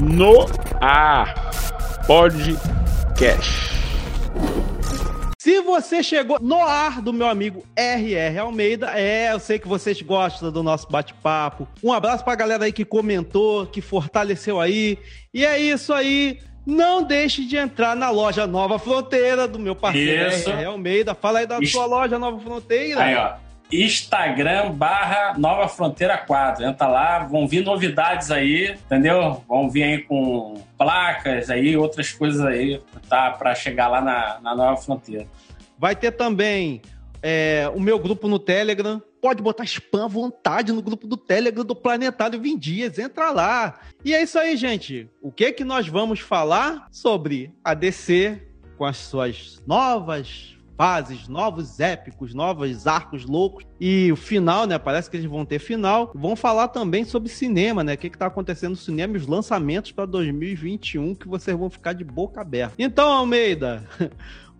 no ar podcast. Se você chegou no ar do meu amigo RR Almeida, é, eu sei que vocês gostam do nosso bate-papo. Um abraço pra galera aí que comentou, que fortaleceu aí. E é isso aí. Não deixe de entrar na loja Nova Fronteira do meu parceiro Isso. RR Almeida. Fala aí da sua loja Nova Fronteira. Aí, ó. Instagram barra Nova Fronteira 4. Entra lá, vão vir novidades aí, entendeu? Vão vir aí com placas aí, outras coisas aí, tá? Pra chegar lá na, na Nova Fronteira. Vai ter também é, o meu grupo no Telegram. Pode botar spam à vontade no grupo do Telegram do Planetário 20 Dias. Entra lá. E é isso aí, gente. O que que nós vamos falar sobre a DC com as suas novas fases, novos épicos, novos arcos loucos e o final, né? Parece que eles vão ter final. Vão falar também sobre cinema, né? O que que tá acontecendo no cinema e os lançamentos para 2021 que vocês vão ficar de boca aberta. Então, Almeida,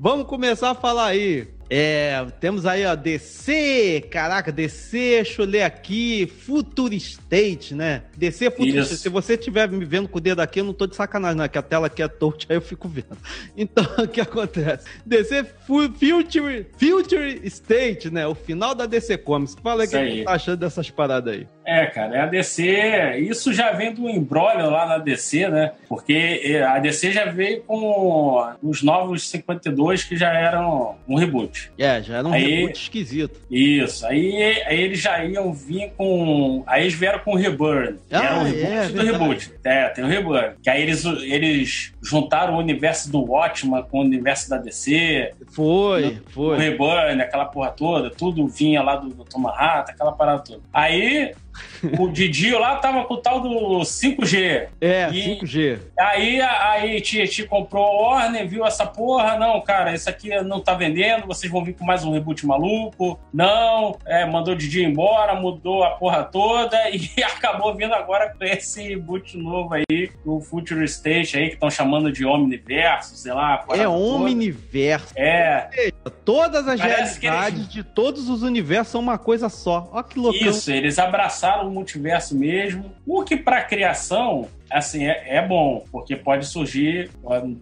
Vamos começar a falar aí. É, temos aí a DC, caraca, DC, deixa eu ler aqui, Future State, né? DC Future Isso. State. Se você estiver me vendo com o dedo aqui, eu não tô de sacanagem, não, é que a tela aqui é touch, aí eu fico vendo. Então, o que acontece? DC Fu- Future, Future State, né? O final da DC Comics. Fala aí o que você tá achando dessas paradas aí. É, cara, é a DC. Isso já vem do embrólio lá na DC, né? Porque eh, a DC já veio com os novos 52 que já eram um reboot. É, já era um Aí- reboot esquisito. Isso. Aí, aí eles já iam vir com. Aí eles vieram com o Reburn. Ah, era o é, reboot do verdade. reboot. É, tem o Reburn. Que aí eles, eles juntaram o universo do Watchman com o universo da DC. Foi, O foi. Reburn, aquela porra toda, tudo vinha lá do, do Tomahata, aquela parada toda. Aí o Didio lá tava com o tal do 5G. É, E- 5G. Aí aí Tietchan comprou a Warner, viu essa porra, não, cara, isso aqui não tá vendendo, vocês vão vir com mais um reboot maluco. Não, é, mandou o Didi embora, mudou a porra toda e acabou vindo agora com esse reboot novo aí, o Future State aí, que estão chamando de Omniverso, sei lá. É. Omniverso. É, Todas as Parece realidades eles- de todos os universos são uma coisa só. Ó que loucão. Isso, eles abraçaram o multiverso mesmo. O que para criação, assim, é, é bom, porque pode surgir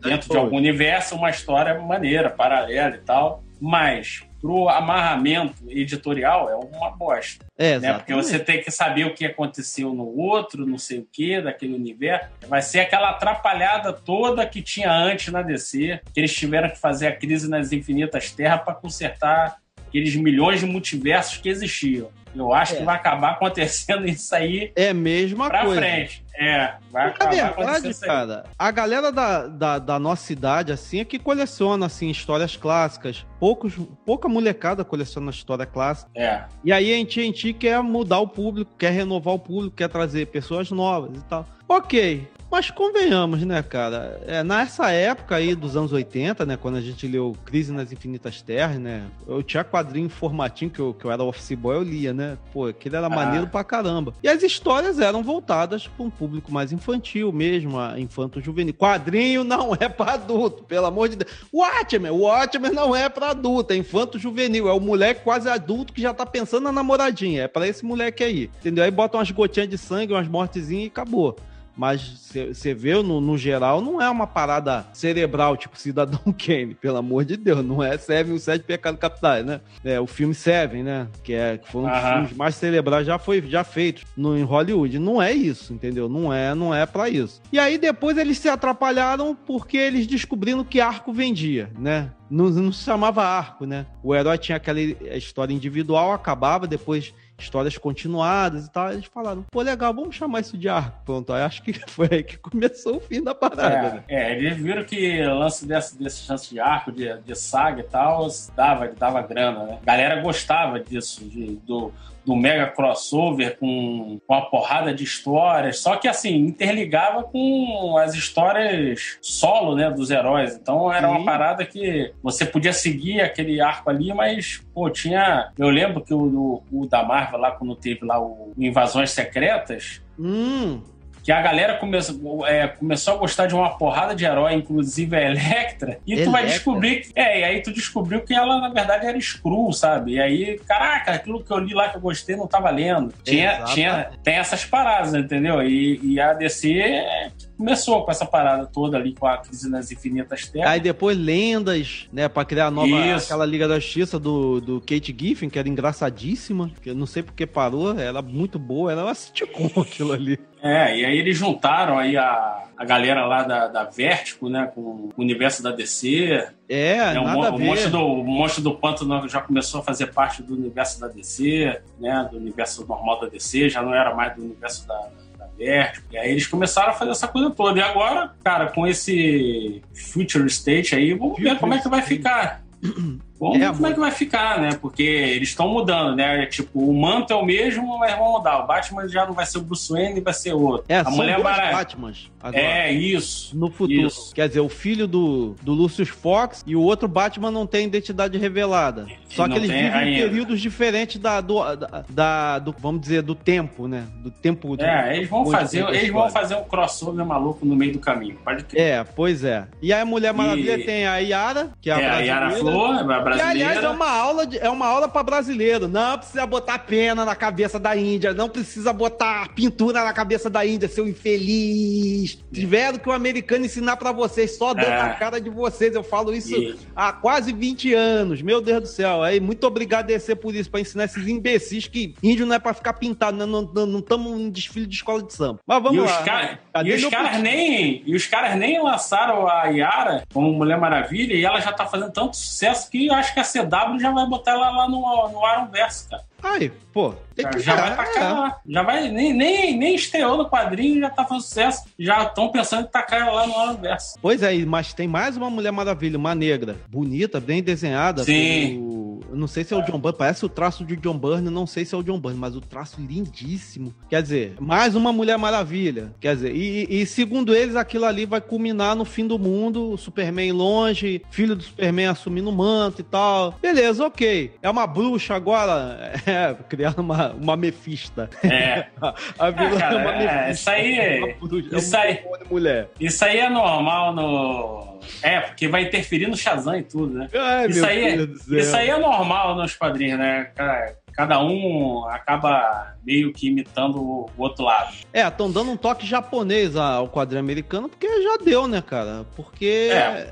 dentro de algum universo uma história maneira, paralela e tal. Mas pro amarramento editorial é uma bosta, É, né? Porque você tem que saber o que aconteceu no outro, não sei o que, daquele universo. Vai ser aquela atrapalhada toda que tinha antes na DC, que eles tiveram que fazer a crise nas infinitas terras para consertar aqueles milhões de multiversos que existiam. Eu acho É. que vai acabar acontecendo isso aí É a mesma pra coisa. frente. É, vai Porque, acabar Na acontecendo verdade, isso aí. cara, a galera da, da, da nossa idade, assim, é que coleciona, assim, histórias clássicas. Poucos, pouca molecada coleciona história clássica. É. E aí a gente quer mudar o público, quer renovar o público, quer trazer pessoas novas e tal. Ok, mas convenhamos, né, cara? É, nessa época aí dos anos 80, né, quando a gente leu Crise nas Infinitas Terras, né, eu tinha quadrinho em formatinho que eu, que eu era office boy, eu lia, né? Pô, aquele era Ah. maneiro pra caramba. E as histórias eram voltadas para um público mais infantil mesmo, a infanto-juvenil. Quadrinho não é pra adulto, pelo amor de Deus. Watchmen, Watchmen não é pra adulto, é infanto-juvenil. É o moleque quase adulto que já tá pensando na namoradinha. É pra esse moleque aí, entendeu? Aí bota umas gotinhas de sangue, umas mortezinhas e acabou. Mas você vê, no, no geral, não é uma parada cerebral, tipo Cidadão Kane, pelo amor de Deus. Não é Seven, os Sete Pecados Capitais, né? É o filme Seven, né? Que, é, que foi um dos filmes mais cerebrais já foi já feito no, em Hollywood. Não é isso, entendeu? Não é, não é para isso. E aí depois eles se atrapalharam porque eles descobriram que arco vendia, né? Não, não se chamava arco, né? O herói tinha aquela história individual, acabava, depois histórias continuadas e tal. Eles falaram, pô, legal, vamos chamar isso de arco. Pronto, aí acho que foi aí que começou o fim da parada, né? É, é, eles viram que o lance desse, desse chance de arco, de, de saga e tal, dava, dava grana, né? A galera gostava disso, de- do, do mega crossover com, uma porrada de histórias, só que assim, interligava com as histórias solo, né, dos heróis. Então era Sim. uma parada que você podia seguir aquele arco ali, mas, pô, tinha. Eu lembro que o, o, o da Marvel lá, quando teve lá o Invasões Secretas, Hum, que a galera começou, é, começou a gostar de uma porrada de herói, inclusive a Electra, e tu vai Electra? descobrir que. É, e aí tu descobriu que ela, na verdade, era Screw, sabe? E aí, caraca, aquilo que eu li lá que eu gostei não tá valendo. Tinha, Exato. tinha, tem essas paradas, entendeu? E, e a DC começou com essa parada toda ali, com a crise nas infinitas terras. Aí depois lendas, né, pra criar a nova, Isso. aquela Liga da Justiça do, do Kate Giffen, que era engraçadíssima, que eu não sei porque parou, ela muito boa, ela com aquilo ali. É, e aí eles juntaram aí a, a galera lá da, da Vertigo, né, com o universo da DC. É, né, nada o, o, monstro do, o monstro do pântano já começou a fazer parte do universo da DC, né, do universo normal da DC, já não era mais do universo da, Vertigo. E aí eles começaram a fazer essa coisa toda. E agora, cara, com esse Future State aí, vamos ver como é que vai ficar. Vamos é, ver como é que vai ficar, né? Porque eles estão mudando, né? Tipo, o manto é o mesmo, mas vão mudar. O Batman já não vai ser o Bruce Wayne, vai ser outro. É, a Mulher Maravilha. Batmans. Agora, é, isso. No futuro. Isso. Quer dizer, o filho do, do Lucius Fox e o outro Batman não tem identidade revelada. Só que eles vivem em períodos diferentes da, do, da, da, do, vamos dizer, do tempo, né? Do tempo. De, é, eles vão fazer, eles vão fazer um crossover maluco no meio do caminho. Pode ter. É, pois é. E aí a Mulher Maravilha e... tem a Yara, que é a, é, a Yara Flor, a brasileira. Que, aliás, é uma aula, de, é uma aula para brasileiro. Não precisa botar pena na cabeça da Índia, não precisa botar pintura na cabeça da Índia, seu infeliz. Tiveram que o americano ensinar para vocês, só dando é. a cara de vocês. Eu falo isso e... há quase 20 anos. Meu Deus do céu. Aí, muito obrigado a DC por isso, para ensinar esses imbecis que índio não é para ficar pintado, né? não estamos em desfile de escola de samba. Mas vamos e lá. Os cara, e os caras nem, e os caras nem lançaram a Yara como Mulher Maravilha e ela já tá fazendo tanto sucesso que acho que a CW já vai botar ela lá no, no Arrowverse, cara. Aí, pô, tem que já vai tacar é. lá. Já vai, nem, nem, nem estreou no quadrinho, já tá fazendo sucesso. Já estão pensando em tacar ela lá no Arrowverse. Pois é, mas tem mais uma Mulher Maravilha, uma negra, bonita, bem desenhada. Sim. Pelo... Não sei se é o John Byrne, parece o traço de John Byrne, não sei se é o John Byrne, mas o traço lindíssimo. Quer dizer, mais uma Mulher Maravilha. Quer dizer, e, e segundo eles, aquilo ali vai culminar no fim do mundo, o Superman longe, filho do Superman assumindo o manto e tal. Beleza, ok. É uma bruxa agora, é, criando uma, uma mefista. É. a vilã é, é uma mefista. isso aí. É, bruxa, isso, é aí mulher. isso aí é normal no. É, porque vai interferir no Shazam e tudo, né? Ai, isso, aí, é, isso aí é normal nos quadrinhos, né? Cara, cada um acaba meio que imitando o outro lado. É, estão dando um toque japonês ao quadrinho americano, porque já deu, né, cara? Porque é.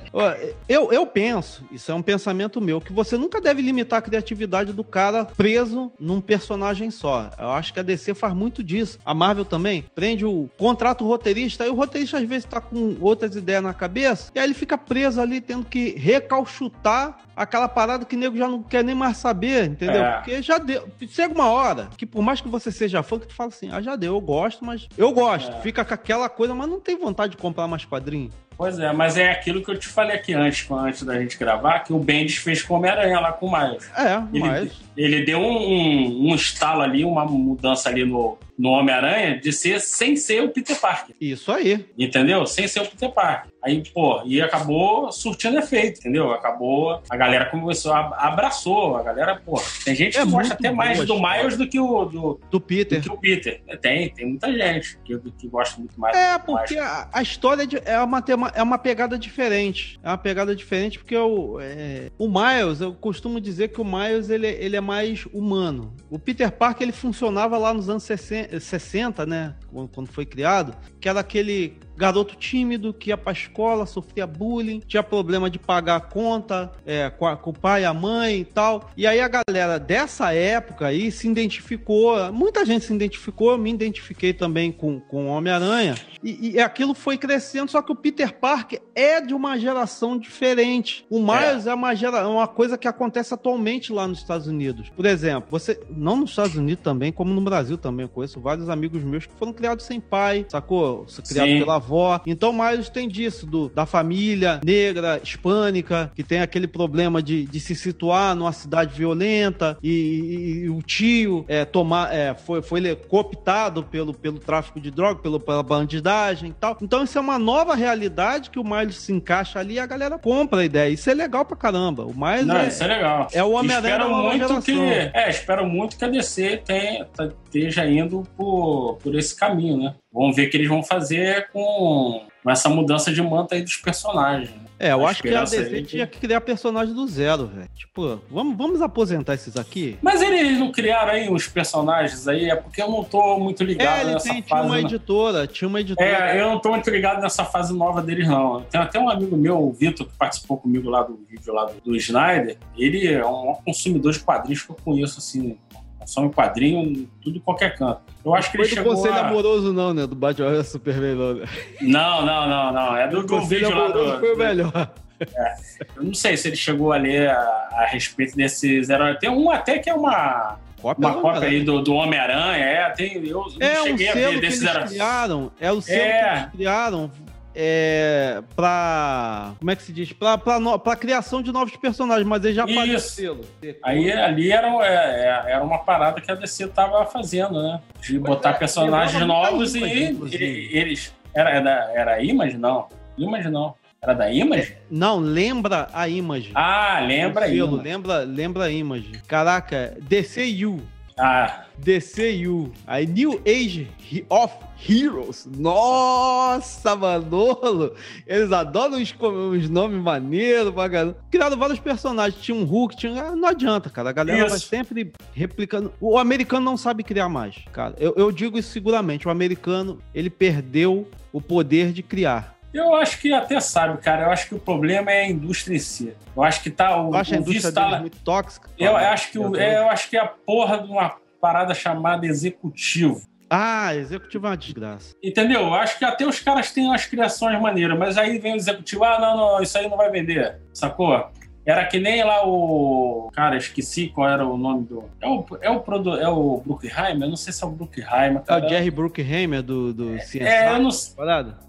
eu, eu penso, isso é um pensamento meu, que você nunca deve limitar a criatividade do cara preso num personagem só. Eu acho que a DC faz muito disso. A Marvel também prende o contrato roteirista, e o roteirista às vezes tá com outras ideias na cabeça, e aí ele fica preso ali tendo que recalchutar aquela parada que o nego já não quer nem mais saber, entendeu? É. Porque já deu. Chega uma hora que, por mais que você seja fã, que tu fala assim, ah, já deu, eu gosto, mas eu gosto. É. Fica com aquela coisa, mas não tem vontade de comprar mais quadrinhos. Pois é, mas é aquilo que eu te falei aqui antes, antes da gente gravar, que o Bendis fez com o Homem-Aranha lá com o Miles. É, ele, mas... ele deu um, um, um estalo ali, uma mudança ali no, no Homem-Aranha de ser sem ser o Peter Parker. Isso aí. Entendeu? Sem ser o Peter Parker. Aí, pô, e acabou surtindo efeito, entendeu? Acabou, a galera começou, abraçou, a galera, pô, tem gente é que gosta até mais do Miles do que o do, do Peter. Do que o Peter. Tem, tem muita gente que, que gosta muito mais. É, porque a, a, história é, é uma, é uma pegada diferente. É uma pegada diferente porque o, é, o Miles, eu costumo dizer que o Miles ele, ele é mais humano. O Peter Parker ele funcionava lá nos anos 60, 60 né? Quando foi criado, que era aquele garoto tímido que ia pra escola, sofria bullying, tinha problema de pagar a conta é, com, a, com, o pai, a mãe e tal. E aí a galera dessa época aí se identificou, muita gente se identificou, eu me identifiquei também com, com o Homem-Aranha. E, e, aquilo foi crescendo, só que o Peter Parker é de uma geração diferente. O Miles é, é uma, gera, é uma coisa que acontece atualmente lá nos Estados Unidos. Por exemplo, você, não nos Estados Unidos também, como no Brasil também, eu conheço vários amigos meus que foram criados sem pai, sacou? Criados pela avó. Então, Miles tem disso, do, da família negra, hispânica, que tem aquele problema de, de se situar numa cidade violenta e, e, e o tio é, tomar, é, foi, foi cooptado pelo, pelo tráfico de droga, pelo, pela bandidagem e tal. Então, isso é uma nova realidade que o Miles se encaixa ali e a galera compra a ideia. Isso é legal pra caramba. O Miles Não, é, isso é legal. É o Homem-Aranha da muito geração. que É, espero muito que a DC tenha, esteja indo por, por esse caminho, né? Vamos ver o que eles vão fazer com, com essa mudança de manto aí dos personagens. É, eu acho que a DC tinha que criar personagens do zero, velho. Tipo, vamos, vamos aposentar esses aqui? Mas eles não criaram aí os personagens aí, é porque eu não tô muito ligado é, ele nessa tem, fase. Tinha uma editora, tinha uma editora. É, eu não tô muito ligado nessa fase nova deles, não. Tem até um amigo meu, o Vitor, que participou comigo lá do vídeo lá do, do Snyder. Ele é um consumidor de quadrinhos que eu conheço, assim, consome quadrinho, tudo em qualquer canto. Eu acho que ele chegou. Não foi do conselho a... amoroso, não, né? Do Batman Superman, não. Né? Não, não, não, não. É do, do vídeo lá do. Foi o melhor. É. Eu não sei se ele chegou a ler a, a respeito desses heróis. Tem um até que é uma. Cópia uma cópia aí do, do Homem-Aranha, é, tem, eu é cheguei um a ver desses heróis. Criaram, é o selo é. que eles criaram é, pra. Como é que se diz? No, pra criação de novos personagens, mas ele já selo. Aí ali era, é, é, era uma parada que a DC tava fazendo, né? De pois botar é, personagens novos e, e, eles. Era, era, era Image? Não. Image não. Era da Image? É, não, lembra a Image. Ah, lembra a Image. Lembra, lembra a Image. Caraca, DCU. Ah. DCU. Aí New Age of Heroes. Nossa, Manolo! Eles adoram os, os nomes maneiros, bagaço. Criaram vários personagens. Tinha um Hulk, tinha. Não adianta, cara. A galera isso. vai sempre replicando. O americano não sabe criar mais, cara. Eu, eu digo isso seguramente. O americano, ele perdeu o poder de criar. Eu acho que até sabe, cara. Eu acho que o problema é a indústria em si. Eu acho que tá o, acho a indústria tá... muito tóxica. Eu, eu acho que o, é, eu acho que é a porra de uma parada chamada executivo. Ah, executivo é uma desgraça. Entendeu? Eu acho que até os caras têm umas criações maneiras, mas aí vem o executivo, ah, não, não, isso aí não vai vender, sacou? Era que nem lá o. Cara, esqueci qual era o nome do. É o, é o, produ... é o Bruckheimer? Eu não sei se é o Bruckheimer. É o Jerry Bruckheimer do, do é, CSI. É, eu não...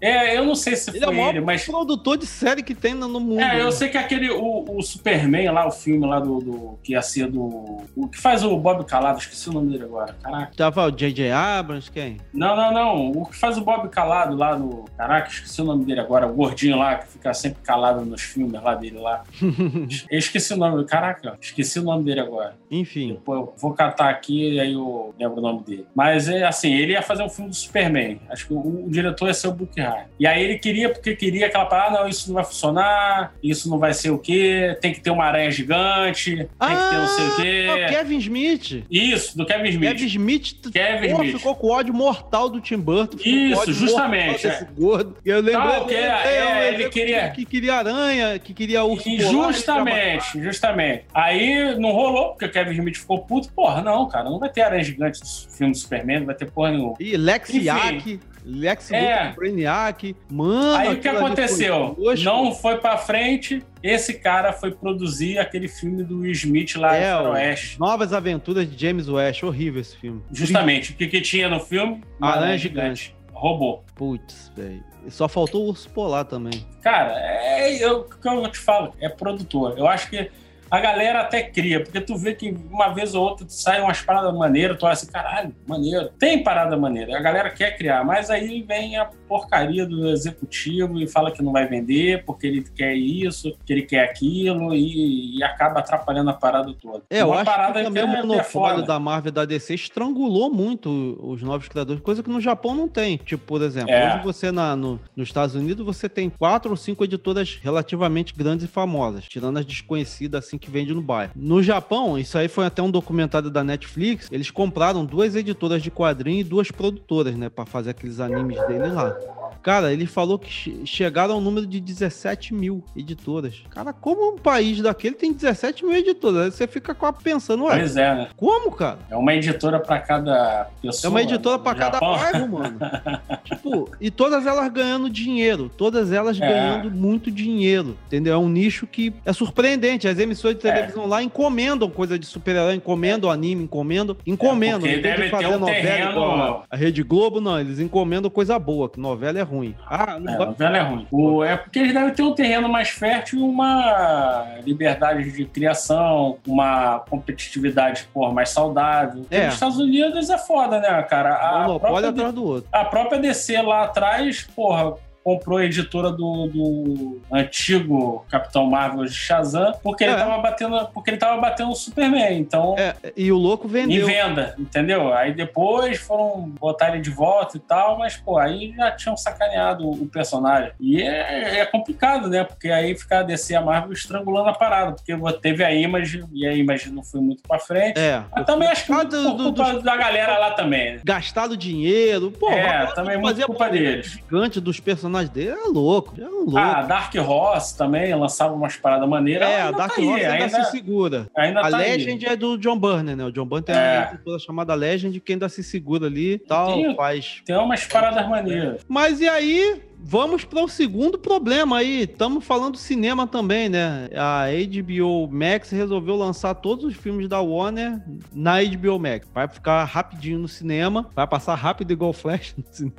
é, eu não sei se ele foi é o ele, mas. produtor de série que tem no mundo. É, eu né? sei que aquele. O, o Superman lá, o filme lá do, do. Que ia ser do. O que faz o Bob Calado, esqueci o nome dele agora. Caraca. Tava o J.J. Abrams, quem? Não, não, não. O que faz o Bob Calado lá no. Caraca, esqueci o nome dele agora. O gordinho lá, que fica sempre calado nos filmes lá dele lá. eu esqueci o nome. Caraca, esqueci o nome dele agora. Enfim. Depois eu vou catar aqui e aí eu lembro o nome dele. Mas é assim, ele ia fazer um filme do Superman. Acho que o, o diretor ia ser o Buckhart. E aí ele queria, porque queria aquela parada, ah, não, isso não vai funcionar, isso não vai ser o quê, tem que ter uma aranha gigante, tem ah, que ter não sei o quê. O ah, Kevin Smith. Isso, do Kevin Smith. Kevin Smith, Kevin porra, Smith. ficou com ódio mortal do Tim Burton. Isso, justamente. É. Gordo. E eu lembro que é, é, ele queria... Que queria aranha, que queria urso e Justamente, justamente justamente. Aí não rolou, porque o Kevin Smith ficou puto. Porra, não, cara, não vai ter aranha gigante no filme do Superman, não vai ter porra nenhuma. E Lex Yack, Lex é. Brainiac, mano. Aí o que aconteceu? Não foi pra frente. Esse cara foi produzir aquele filme do Will Smith lá é, no Oeste. Novas Aventuras de James West. Horrível esse filme. Justamente. O que, que tinha no filme? Uma aranha gigante. gigante. Robô. Putz, velho. Só faltou o urso polar também. Cara, é, o que eu te falo, é produtor. Eu acho que a galera até cria, porque tu vê que uma vez ou outra sai umas paradas maneiras, tu olha assim, caralho, maneiro. Tem parada maneira, a galera quer criar, mas aí vem a porcaria do executivo e fala que não vai vender porque ele quer isso, que ele quer aquilo e, e acaba atrapalhando a parada toda. É, eu acho que também o monopólio da Marvel e da DC estrangulou muito os novos criadores, coisa que no Japão não tem. Tipo, por exemplo, é. hoje você na, no, nos Estados Unidos você tem quatro ou cinco editoras relativamente grandes e famosas, tirando as desconhecidas assim que vende no bairro. No Japão, isso aí foi até um documentário da Netflix, eles compraram duas editoras de quadrinhos e duas produtoras, né, para fazer aqueles animes dele lá. Cara, ele falou que chegaram ao número de 17 mil editoras. Cara, como um país daquele tem 17 mil editoras? Aí você fica pensando, ué. Pois é, né? Como, cara? É uma editora para cada pessoa. É uma editora para cada bairro, mano. tipo, e todas elas ganhando dinheiro. Todas elas é. ganhando muito dinheiro. Entendeu? É um nicho que é surpreendente. As emissoras de televisão é. lá encomendam coisa de super-herói, encomendam anime, encomendam. Encomendam. É, deve de fazer um novela terreno... igual a Rede Globo, não. Eles encomendam coisa boa, que novela é ruim. Ah, não é, novela é ruim. O, é porque eles devem ter um terreno mais fértil e uma liberdade de criação, uma competitividade por mais saudável. É. Nos Estados Unidos é foda, né, cara? A Monopólio própria, atrás do outro. A própria DC lá atrás, porra, comprou a editora do, do antigo Capitão Marvel de Shazam, porque ele É. tava batendo, porque ele tava batendo o Superman. Então, É, e o louco em vendeu. venda, entendeu? Aí depois foram botar ele de volta e tal, mas, pô, aí já tinham sacaneado o personagem. E é, é complicado, né? Porque aí fica a DC a Marvel estrangulando a parada, porque teve a Image e a Image não foi muito pra frente. É. Mas também acho que muito do- do- culpa dos- da galera lá também. né? Gastado dinheiro. Pô, É, também muito fazer culpa deles. gigante dos personagens dele é louco. É um louco. Ah, Dark Horse também lançava umas paradas maneiras. é, a Dark tá aí, Horse ainda, ainda, se segura. ainda A tá aí. Legend é do John Burney, né? O John Burney tem É. uma editora chamada Legend que ainda se segura ali e tal, Tem- faz. Tem umas paradas maneiras. Mas e aí, vamos para o segundo problema aí. Estamos falando cinema também, né? A HBO Max resolveu lançar todos os filmes da Warner na HBO Max. Vai ficar rapidinho no cinema, vai passar rápido igual Flash no cinema.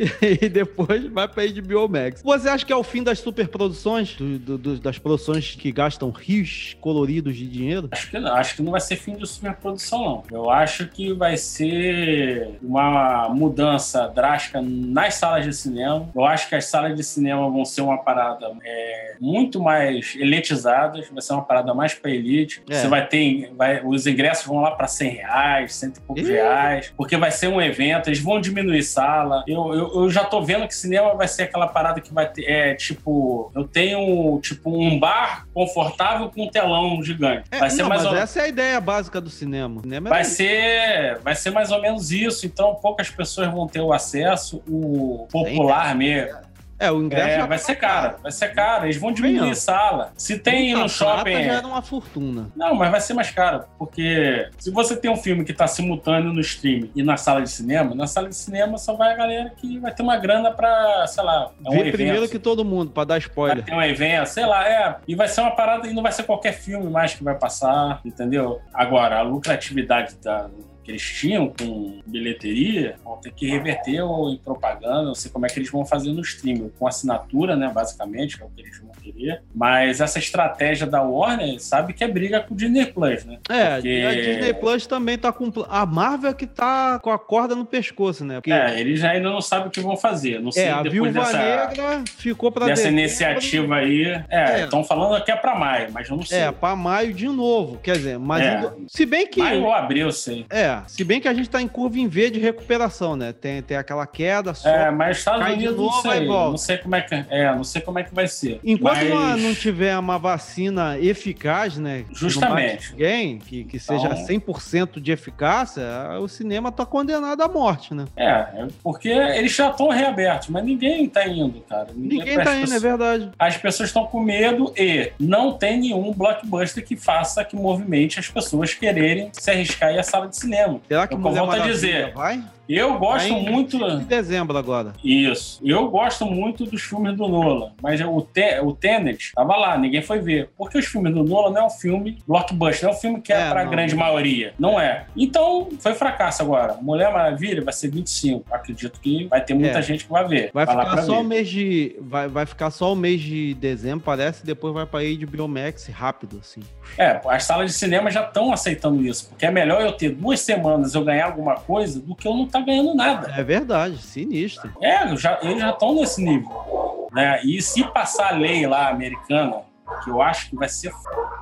e depois vai para HBO Max. Você acha que é o fim das superproduções? Do- do- do- das produções que gastam rios coloridos de dinheiro? Acho que não, acho que não vai ser fim de superprodução, não. Eu acho que vai ser uma mudança drástica nas salas de cinema. Eu acho que as salas de cinema vão ser uma parada é, muito mais elitizadas, vai ser uma parada mais pra elite. É. Você vai ter. vai- os ingressos vão lá pra 100 reais, cento e poucos reais, porque vai ser um evento, eles vão diminuir sala. Eu, eu, eu já tô vendo que cinema vai ser aquela parada que vai ter. É tipo, eu tenho tipo um bar confortável com um telão gigante. É, vai ser não, mais mas ou essa é a ideia básica do cinema. Cinema é Vai ser, vai ser mais ou menos isso, então poucas pessoas vão ter o acesso, o popular mesmo. É, o ingresso É, vai tá ser caro, vai ser caro. Eles vão diminuir sala. Se tem no shopping. já era uma fortuna. Não, mas vai ser mais caro, porque se você tem um filme que está simultâneo no streaming e na sala de cinema, na sala de cinema só vai a galera que vai ter uma grana pra, sei lá, é um Ver evento. primeiro que todo mundo, pra dar Vai spoiler. ter um evento, sei lá, é. E vai ser uma parada e não vai ser qualquer filme mais que vai passar, entendeu? Agora, a lucratividade da, que eles tinham com bilheteria vão ter que reverter ou em propaganda, não sei como é que eles vão fazer no streaming, com assinatura, né, basicamente, que é o que eles vão querer. Mas essa estratégia da Warner sabe que é briga com o Disney Plus, né? É, Porque- a Disney Plus também tá com. A Marvel é que tá com a corda no pescoço, né? Porque É, eles ainda não sabem o que vão fazer. Não sei é, a depois Viúva dessa, Negra ficou pra dessa iniciativa aí. É. É, estão falando que é pra maio, mas eu não sei. É, pra maio de novo. Quer dizer, mas. É. Se bem que. Maio ou abril, sei. É, se bem que a gente tá em curva em V de recuperação, né? Tem, tem aquela queda só. É, mas Estados Unidos novo, não sei. volta. Não sei como é que é, não sei como é que vai ser. Enquanto mas... não, não tiver uma vacina eficaz, né? Justamente. Ninguém, que, que seja Então- 100% de eficácia, o cinema tá condenado à morte, né? É, é porque eles já estão reabertos, mas ninguém tá indo, cara. Ninguém as tá indo, é pessoas- verdade. As pessoas estão com medo e não tem nenhum blockbuster que faça, que movimente as pessoas quererem se arriscar e à sala de cinema. Será que Eu Mulher volto a dizer. vai? Eu gosto Vai muito. De dezembro agora. Isso. Eu gosto muito dos filmes do Nolan, mas o, Te o Tenet tava lá, ninguém foi ver. Porque os filmes do Nolan não é um filme blockbuster, não é um filme que é, É, pra não. grande maioria. Não é. Então, foi fracasso agora. Mulher Maravilha vai ser 25. Acredito que vai ter muita É. gente que vai ver. Vai lá ficar só ver. o mês de. Vai, vai ficar só o mês de dezembro, parece, e depois vai pra HBO Max rápido, assim. É, as salas de cinema já estão aceitando isso. Porque é melhor eu ter duas semanas eu ganhar alguma coisa do que eu não estar ganhando nada. É verdade, sinistro. É, já, eles já estão nesse nível. Né? E se passar a lei lá americana, que eu acho que vai ser.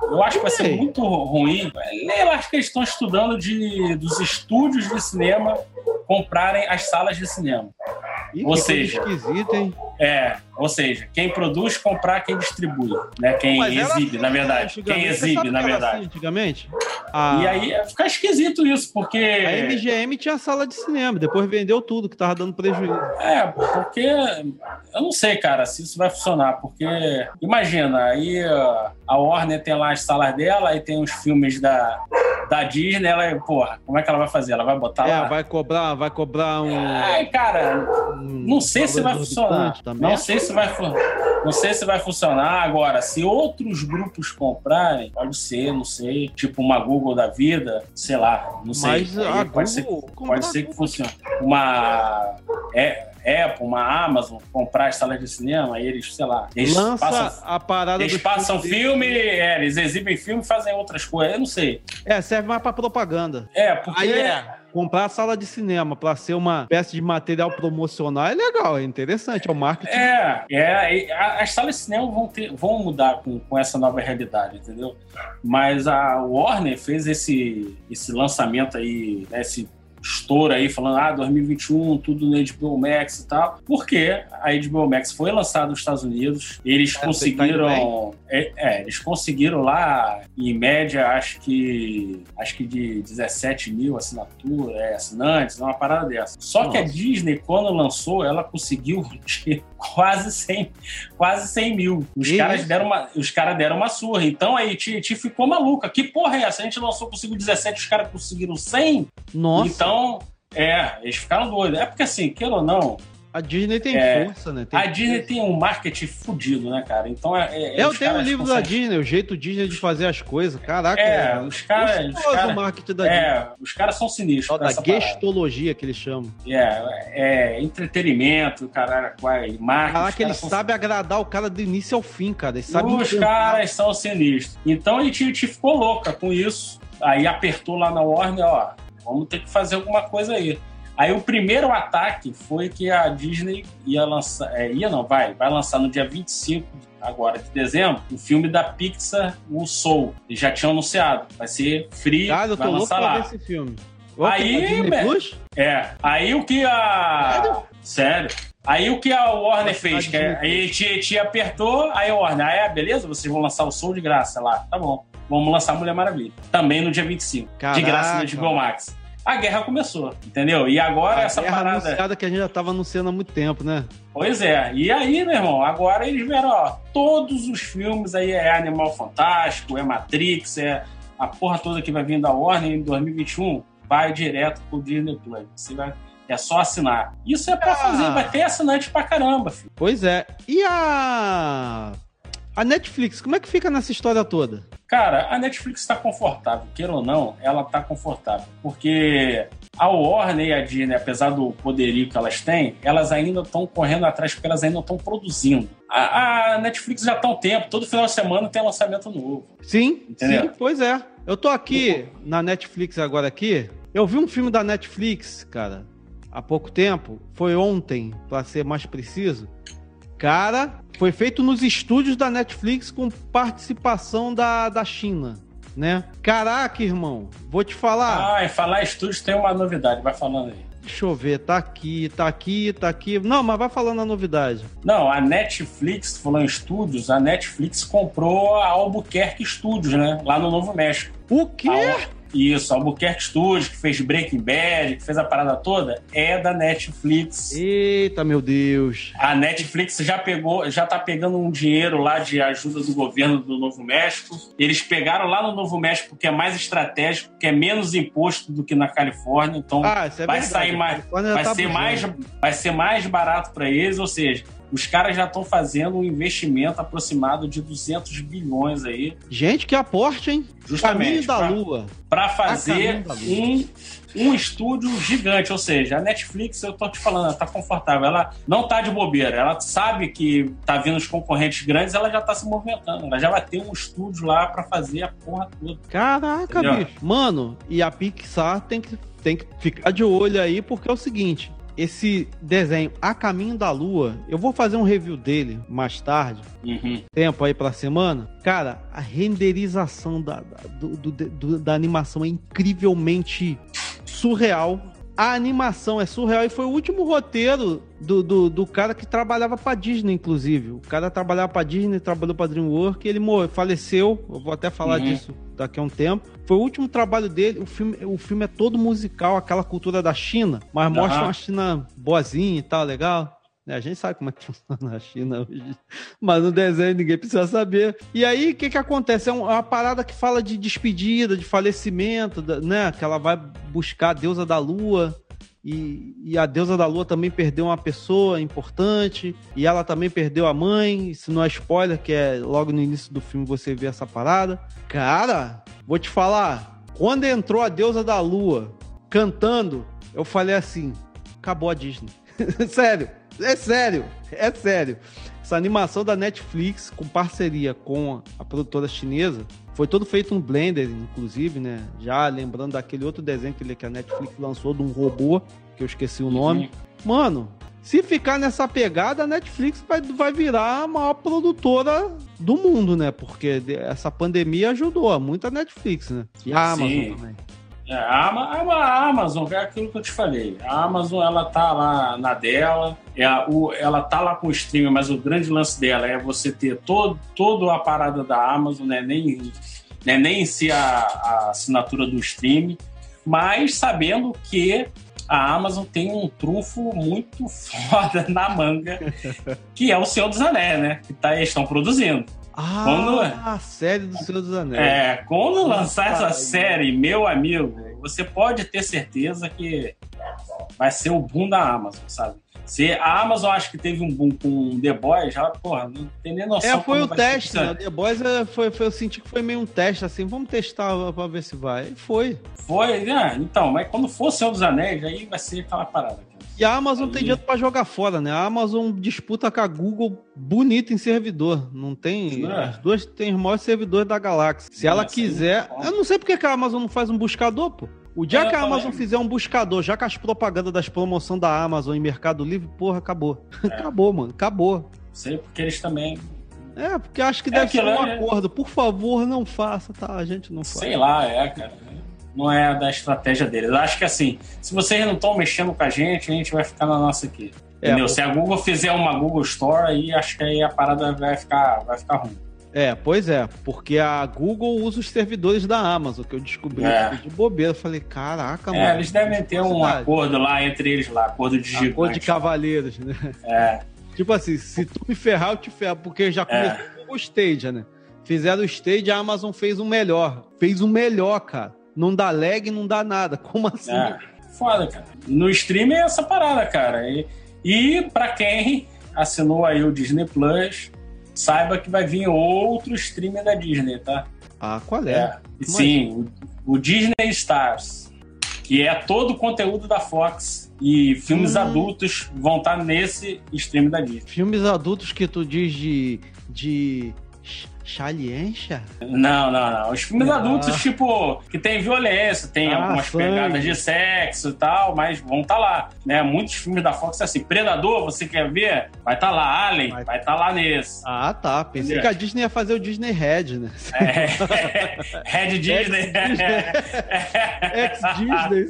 Eu acho que vai ser muito ruim. Lei, eu acho que eles estão estudando de, dos estúdios de cinema comprarem as salas de cinema. Ih, Ou seja, esquisito, hein? É, ou seja, quem produz, comprar quem distribui. Né? Quem exibe, assim, na verdade. Quem exibe, na verdade. assim antigamente? A, E aí fica esquisito isso, porque. a MGM tinha sala de cinema, depois vendeu tudo, que tava dando prejuízo. É, porque eu não sei, cara, se isso vai funcionar, porque imagina, aí ó, a Warner tem lá as salas dela, aí tem os filmes da, da Disney, ela, porra, como é que ela vai fazer? Ela vai botar é, lá? vai cobrar, vai cobrar um. Ai, cara, um não sei se vai funcionar. Não sei se vai fu- não sei se vai funcionar agora. Se outros grupos comprarem, pode ser, não sei, tipo uma Google da vida, sei lá, não sei. Mas a pode ser, pode ser que funcione. Uma é, Apple, uma Amazon comprar as salas de cinema, aí eles, sei lá, eles Lança passam, a parada eles passam filme filme, é, eles exibem filme e fazem outras coisas. Eu não sei. É, serve mais pra propaganda. É, porque Aí é. Comprar a sala de cinema para ser uma peça de material promocional é legal, é interessante, é o marketing. É, é as salas de cinema vão, ter, vão mudar com, com essa nova realidade, entendeu? Mas a Warner fez esse, esse lançamento aí, né, esse estouro aí falando, ah, 2021, tudo no HBO Max e tal. Porque a HBO Max foi lançada nos Estados Unidos, eles é, conseguiram. É, é, eles conseguiram lá, em média, acho que. Acho que de 17 mil assinatura, é, assinantes, uma parada dessa. Só Nossa. que a Disney, quando lançou, ela conseguiu quase 100, quase 100 mil. Os caras, deram uma, os caras deram uma surra. Então aí Titi ficou maluca. Que porra é essa? A gente lançou, conseguiu 17, os caras conseguiram 100? Nossa. Então, é, eles ficaram doidos. É porque assim, queira ou não, a Disney tem é, força, né? Tem a Disney tem um marketing fudido, né, cara? Então é. é eu tenho um livro conseguem... da Disney, o jeito Disney de fazer as coisas. Caraca, é, é os caras. Os cara, o marketing da é, Disney. os caras são sinistros. Da gestologia que eles chamam. É, é entretenimento, caralho, marketing. Caraca, eles sabem agradar o cara do início ao fim, cara. Eles sabem os caras são sinistros. Então a gente ficou louca com isso. Aí apertou lá na Warner, ó, vamos ter que fazer alguma coisa aí. Aí o primeiro ataque foi que a Disney ia lançar, é, ia não, vai, vai lançar no dia 25 agora de dezembro, o filme da Pixar, o Soul. Eles já tinham anunciado, vai ser free, Cara, eu vai lançar lá. esse filme. aí, é, aí o que a Sério? Sério. Aí o que a Warner fez? Que aí te, te apertou, aí a Warner, ah, é, beleza, vocês vão lançar o Soul de graça lá. Tá bom. Vamos lançar Mulher Maravilha. Também no dia 25. Caraca. De graça no HBO Max a guerra começou, entendeu? E agora a essa guerra parada. anunciada que a gente já tava anunciando há muito tempo, né? Pois é. E aí, meu irmão, agora eles viram, ó, todos os filmes aí é Animal Fantástico, é Matrix, é a porra toda que vai vir da Warner em 2021, vai direto pro Disney Plus. Você vai é só assinar. Isso é pra ah. fazer, vai ter assinante pra caramba, filho. Pois é. E a. A Netflix, como é que fica nessa história toda? Cara, a Netflix está confortável, queira ou não, ela está confortável. Porque a Warner e a Disney, apesar do poderio que elas têm, elas ainda estão correndo atrás porque elas ainda estão produzindo. A, a, Netflix já está um tempo, todo final de semana tem lançamento novo. Sim, entendeu? sim, pois é. Eu tô aqui na Netflix agora aqui. Eu vi um filme da Netflix, cara, há pouco tempo. Foi ontem, para ser mais preciso. Cara, foi feito nos estúdios da Netflix com participação da, da China, né? Caraca, irmão, vou te falar. Ah, e falar estúdios tem uma novidade, vai falando aí. Deixa eu ver, tá aqui, tá aqui, tá aqui. Não, mas vai falando a novidade. Não, a Netflix, falando em estúdios, a Netflix comprou a Albuquerque Studios, né? Lá no Novo México. O quê? Isso, Albuquerque Studios, que fez Breaking Bad, que fez a parada toda, é da Netflix. Eita, meu Deus. A Netflix já pegou, já tá pegando um dinheiro lá de ajuda do governo do Novo México. Eles pegaram lá no Novo México, que é mais estratégico, que é menos imposto do que na Califórnia. Então ah, é vai verdade. sair mais. Vai tá ser mais, vai ser mais barato para eles, ou seja, os caras já estão fazendo um investimento aproximado de 200 bilhões aí. Gente, que aporte, hein? Justamente. Caminho da pra, Lua. Para fazer um, um estúdio gigante. Ou seja, a Netflix, eu tô te falando, ela tá confortável. Ela não tá de bobeira. Ela sabe que tá vindo os concorrentes grandes, ela já tá se movimentando. Ela já vai ter um estúdio lá para fazer a porra toda. Caraca, Entendeu? bicho. Mano, e a Pixar tem que, tem que ficar de olho aí, porque é o seguinte esse desenho A Caminho da Lua, eu vou fazer um review dele mais tarde, uhum. tempo aí pra semana. Cara, a renderização da, da, do, do, do, da animação é incrivelmente surreal. A animação é surreal e foi o último roteiro do, do, do cara que trabalhava pra Disney, inclusive. O cara trabalhava pra Disney, trabalhou pra DreamWorks, ele morreu, faleceu. Eu vou até falar uhum. disso daqui a um tempo. Foi o último trabalho dele. O filme, o filme é todo musical, aquela cultura da China, mas uhum. mostra uma China boazinha e tal, legal. É, a gente sabe como é que funciona a China hoje. Mas no desenho ninguém precisa saber. E aí, o que que acontece? É, é uma parada que fala de despedida, de falecimento, né? Que ela vai buscar a deusa da lua. E, e, a deusa da lua também perdeu uma pessoa importante. E ela também perdeu a mãe. Isso não é spoiler, que é logo no início do filme você vê essa parada. Cara, vou te falar. Quando entrou a deusa da lua cantando, eu falei assim: acabou a Disney. Sério. É sério, é sério. essa animação da Netflix com parceria com a produtora chinesa foi todo feito no Blender, inclusive, né? Já lembrando daquele outro desenho que a Netflix lançou de um robô, que eu esqueci o nome. Uhum. Mano, se ficar nessa pegada, a Netflix vai, vai virar a maior produtora do mundo, né? Porque essa pandemia ajudou muito a Netflix, né? E a Amazon Sim. também. É, a, a, Amazon, é aquilo que eu te falei. A Amazon, ela tá lá na dela, é a, o, ela tá lá com o streaming, mas o grande lance dela é você ter todo, todo a parada da Amazon, né? Nem, né? nem se a, a assinatura do streaming, mas sabendo que a Amazon tem um trunfo muito foda na manga, que é o Senhor dos Anéis, né? Que tá, eles estão produzindo. Ah, quando, a série do Senhor dos Anéis. É, quando lançar essa série, meu amigo, você pode ter certeza que vai ser o boom da Amazon, sabe? Se a Amazon acha que teve um boom com The Boys, já, porra, não tem nem noção. É, foi o teste, né? The Boys é, foi, foi, eu senti que foi meio um teste, assim, vamos testar pra ver se vai. E foi. Foi, né? Então, mas quando for o Senhor dos Anéis, aí vai ser aquela parada. E a Amazon tem dinheiro pra jogar fora, né? A Amazon disputa com a Google bonito em servidor. Não tem. É. As duas têm os maiores servidores da galáxia. Se ela quiser. Eu não sei porque que a Amazon não faz um buscador, pô. O dia é, que a Amazon fizer um buscador, já com as propagandas das promoções da Amazon em Mercado Livre, porra, acabou. É. acabou, mano. Acabou. Sei porque eles também. É, porque acho que é deve ser um é- acordo. Por favor, não faça, tá? A gente não faz. Sei lá, é, cara. Não é da estratégia deles. Eu acho que assim, se vocês não estão mexendo com a gente, a gente vai ficar na nossa aqui. É, Entendeu? Se a Google fizer uma Google Store, aí acho que aí a parada vai ficar, vai ficar ruim. É, pois é, porque a Google usa os servidores da Amazon, que eu descobri é. de bobeira. Eu falei, caraca, é, mano. eles devem ter um acordo lá entre eles lá, acordo de gigante. Acordo de cavaleiros, né? É. Tipo assim, se tu me ferrar, eu te ferro, porque já é. começou é. o Stadia, né? Fizeram o Stadia, a Amazon fez o melhor. Fez o melhor, cara. Não dá lag, não dá nada. Como assim? É. Foda, cara. No stream é essa parada, cara. E, e para quem assinou aí o Disney Plus, saiba que vai vir outro streamer da Disney, tá? Ah, qual é? é. Sim, o, o, Disney Stars, que é todo o conteúdo da Fox e filmes hum. adultos vão estar tá nesse stream da Disney. Filmes adultos que tu diz de, de Chaliencha? Não, não, não. Os filmes ah. adultos, tipo, que tem violência, tem ah, algumas sangue. pegadas de sexo e tal, mas vão estar tá lá. Né? Muitos filmes da Fox, assim, Predador, você quer ver? Vai estar tá lá. Alien, vai estar tá lá nesse. Ah, tá. Pensei Entendeu? que a Disney ia fazer o Disney Red, né? É. Red Disney. Ex-Disney.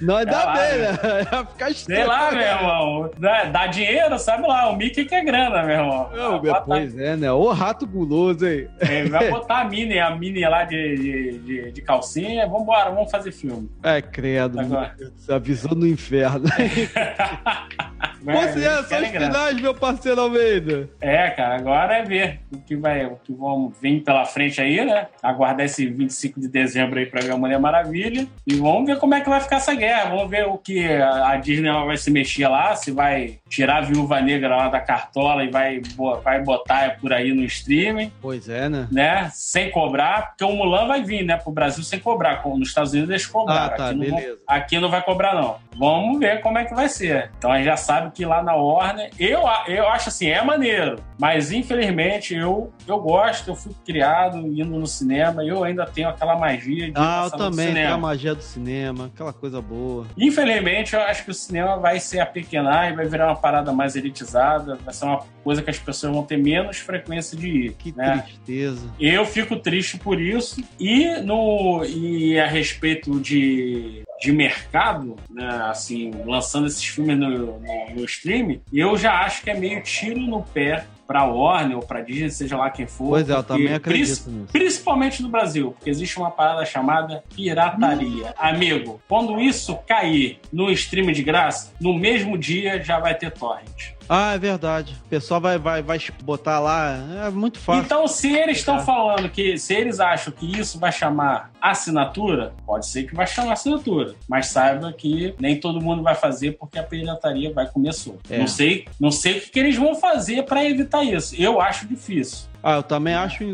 Não, ainda é bem, né? Ia ficar estranho. Sei lá, meu irmão. Dá dinheiro, sabe lá. O Mickey que é grana, meu irmão. Não, depois, é, né? Né? Ô rato guloso aí. É, vai botar a Mini, a Mini lá de, de, de, de calcinha. Vambora, vamos fazer filme. É, credo. Agora. A visão do inferno. Considerações finais, meu parceiro Almeida. É, cara, agora é ver o que vai, o que vão vir pela frente aí, né? Aguardar esse 25 de dezembro aí pra ver a Mulher Maravilha. E vamos ver como é que vai ficar essa guerra. Vamos ver o que a Disney vai se mexer lá, se vai tirar a viúva negra lá da cartola e vai, vai botar por aí no streaming. Pois é, né? né? Sem cobrar, porque o Mulan vai vir, né, pro Brasil sem cobrar. Nos Estados Unidos eles cobraram. Ah, tá, aqui beleza. Não, aqui não vai cobrar, não. Vamos ver como é que vai ser. Então a gente já sabe que lá na Warner, eu, eu acho assim, é maneiro. Mas infelizmente eu, eu gosto, eu fui criado indo no cinema, eu ainda tenho aquela magia de. Ah, eu também tenho a magia do cinema, aquela coisa boa. Infelizmente, eu acho que o cinema vai se apequenar e vai virar uma parada mais elitizada, vai ser uma coisa que as pessoas vão ter menos frequência de ir. Que né? tristeza. Eu fico triste por isso. E, no, e a respeito de, de mercado, né, assim, lançando esses filmes no, no, no stream, eu já acho que é meio tiro no pé para Warner ou para Disney, seja lá quem for. Pois é, eu também acredito nisso. Principalmente no Brasil, porque existe uma parada chamada pirataria. Hum. Amigo, quando isso cair no stream de graça, no mesmo dia já vai ter torrent. Ah, é verdade. O pessoal vai, vai, vai botar lá. É muito fácil. Então, se eles estão falando que, se eles acham que isso vai chamar assinatura, pode ser que vai chamar assinatura. Mas saiba que nem todo mundo vai fazer porque a pirataria vai começar. É. Não sei, não sei o que, que eles vão fazer para evitar isso. Eu acho difícil. Ah, eu também acho.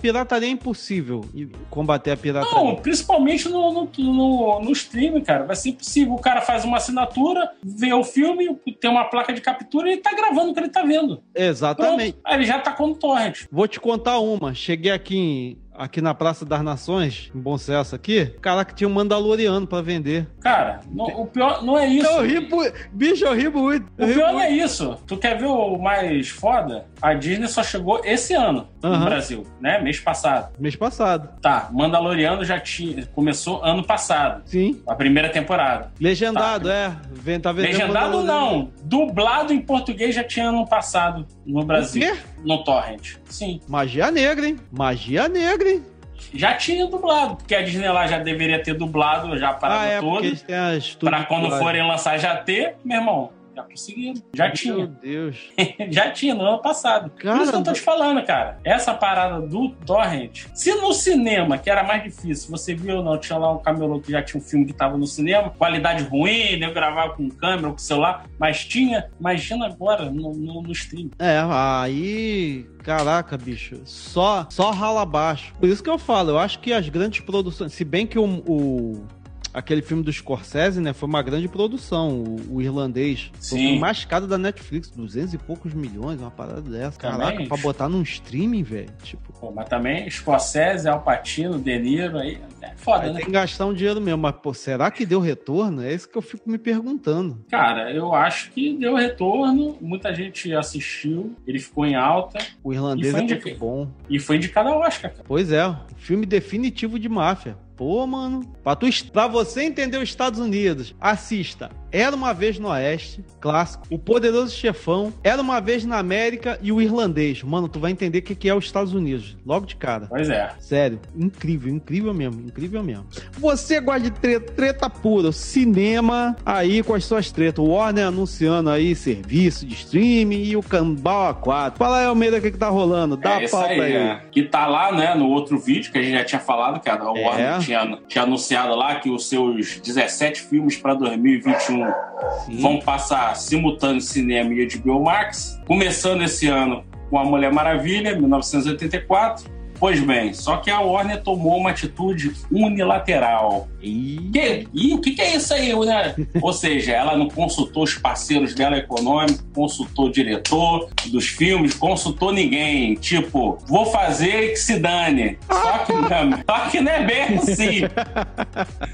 Pirataria é impossível combater a pirataria. Não, principalmente no, no, no, no streaming, cara. Vai ser impossível. O cara faz uma assinatura, vê o filme, tem uma placa de captura e ele tá gravando o que ele tá vendo. Exatamente. Pronto. Aí ele já tá com o torrent. Vou te contar uma. Cheguei aqui em, aqui na Praça das Nações, em Bom Sucesso aqui, caraca, tinha um Mandaloriano pra vender. Cara, não, o pior não é isso. Eu ri, bicho, eu ri muito. o pior não é isso. Tu quer ver o mais foda? A Disney só chegou esse ano uhum. no Brasil, né? Mês passado. Mês passado. Tá, Mandaloriano já tinha, começou ano passado. Sim. A primeira temporada. Legendado, tá. é. Vem, tá Legendado não. Dublado em português já tinha ano passado no Brasil. O quê? No Torrent. Sim. Magia negra, hein? Magia negra, hein? Já tinha dublado, porque a Disney lá já deveria ter dublado já a parada ah, é, toda. Pra quando forem lançar já ter, meu irmão. Já conseguiram. Já Meu tinha. Meu Deus. já tinha no ano passado. Cara, Por isso que eu tô te falando, cara. Essa parada do Torrent. Se no cinema, que era mais difícil, você viu ou não, tinha lá um camelô que já tinha um filme que tava no cinema, qualidade ruim, eu gravava com câmera ou com celular, mas tinha. Imagina agora no, no, no stream. É, aí Caraca, bicho, só só rala abaixo. Por isso que eu falo, eu acho que as grandes produções, se bem que o, o aquele filme do Scorsese, né? Foi uma grande produção, o, o irlandês. Sim. Foi o mais caro da Netflix, 200 e poucos milhões, uma parada dessa. Também, Caraca, pra botar num streaming, velho. Tipo... Pô, mas também Scorsese, Alpatino, De Niro, aí é foda, aí né? Tem que gastar um dinheiro mesmo, mas pô, será que deu retorno? É isso que eu fico me perguntando. Cara, eu acho que deu retorno, muita gente assistiu, ele ficou em alta. O irlandês é muito bom. E foi indicado ao Oscar, cara. Pois é, filme definitivo de máfia. Pô, mano. Pra, tu, pra você entender os Estados Unidos, assista Era uma Vez no Oeste, clássico. O Poderoso Chefão, Era uma Vez na América e o Irlandês. Mano, tu vai entender o que é os Estados Unidos. Logo de cara. Pois é. Sério. Incrível, incrível mesmo. Incrível mesmo. Você gosta de treta, treta pura, cinema aí com as suas tretas. O Warner anunciando aí serviço de streaming e o Cambau A4. Fala aí, Almeida, o que, que tá rolando? Dá é a pauta aí. aí. É. Que tá lá, né, no outro vídeo que a gente já tinha falado, que a Warner é tinha, tinha anunciado lá que os seus 17 filmes para 2021 Sim. vão passar simultâneo cinema e HBO Max, começando esse ano com A Mulher Maravilha, 1984, Pois bem, só que a Warner tomou uma atitude unilateral. E, que, e o que, que, é isso aí, né? Ou seja, ela não consultou os parceiros dela econômicos, consultou o diretor dos filmes, consultou ninguém. Tipo, vou fazer que se dane. Só que, não, só que não é bem assim.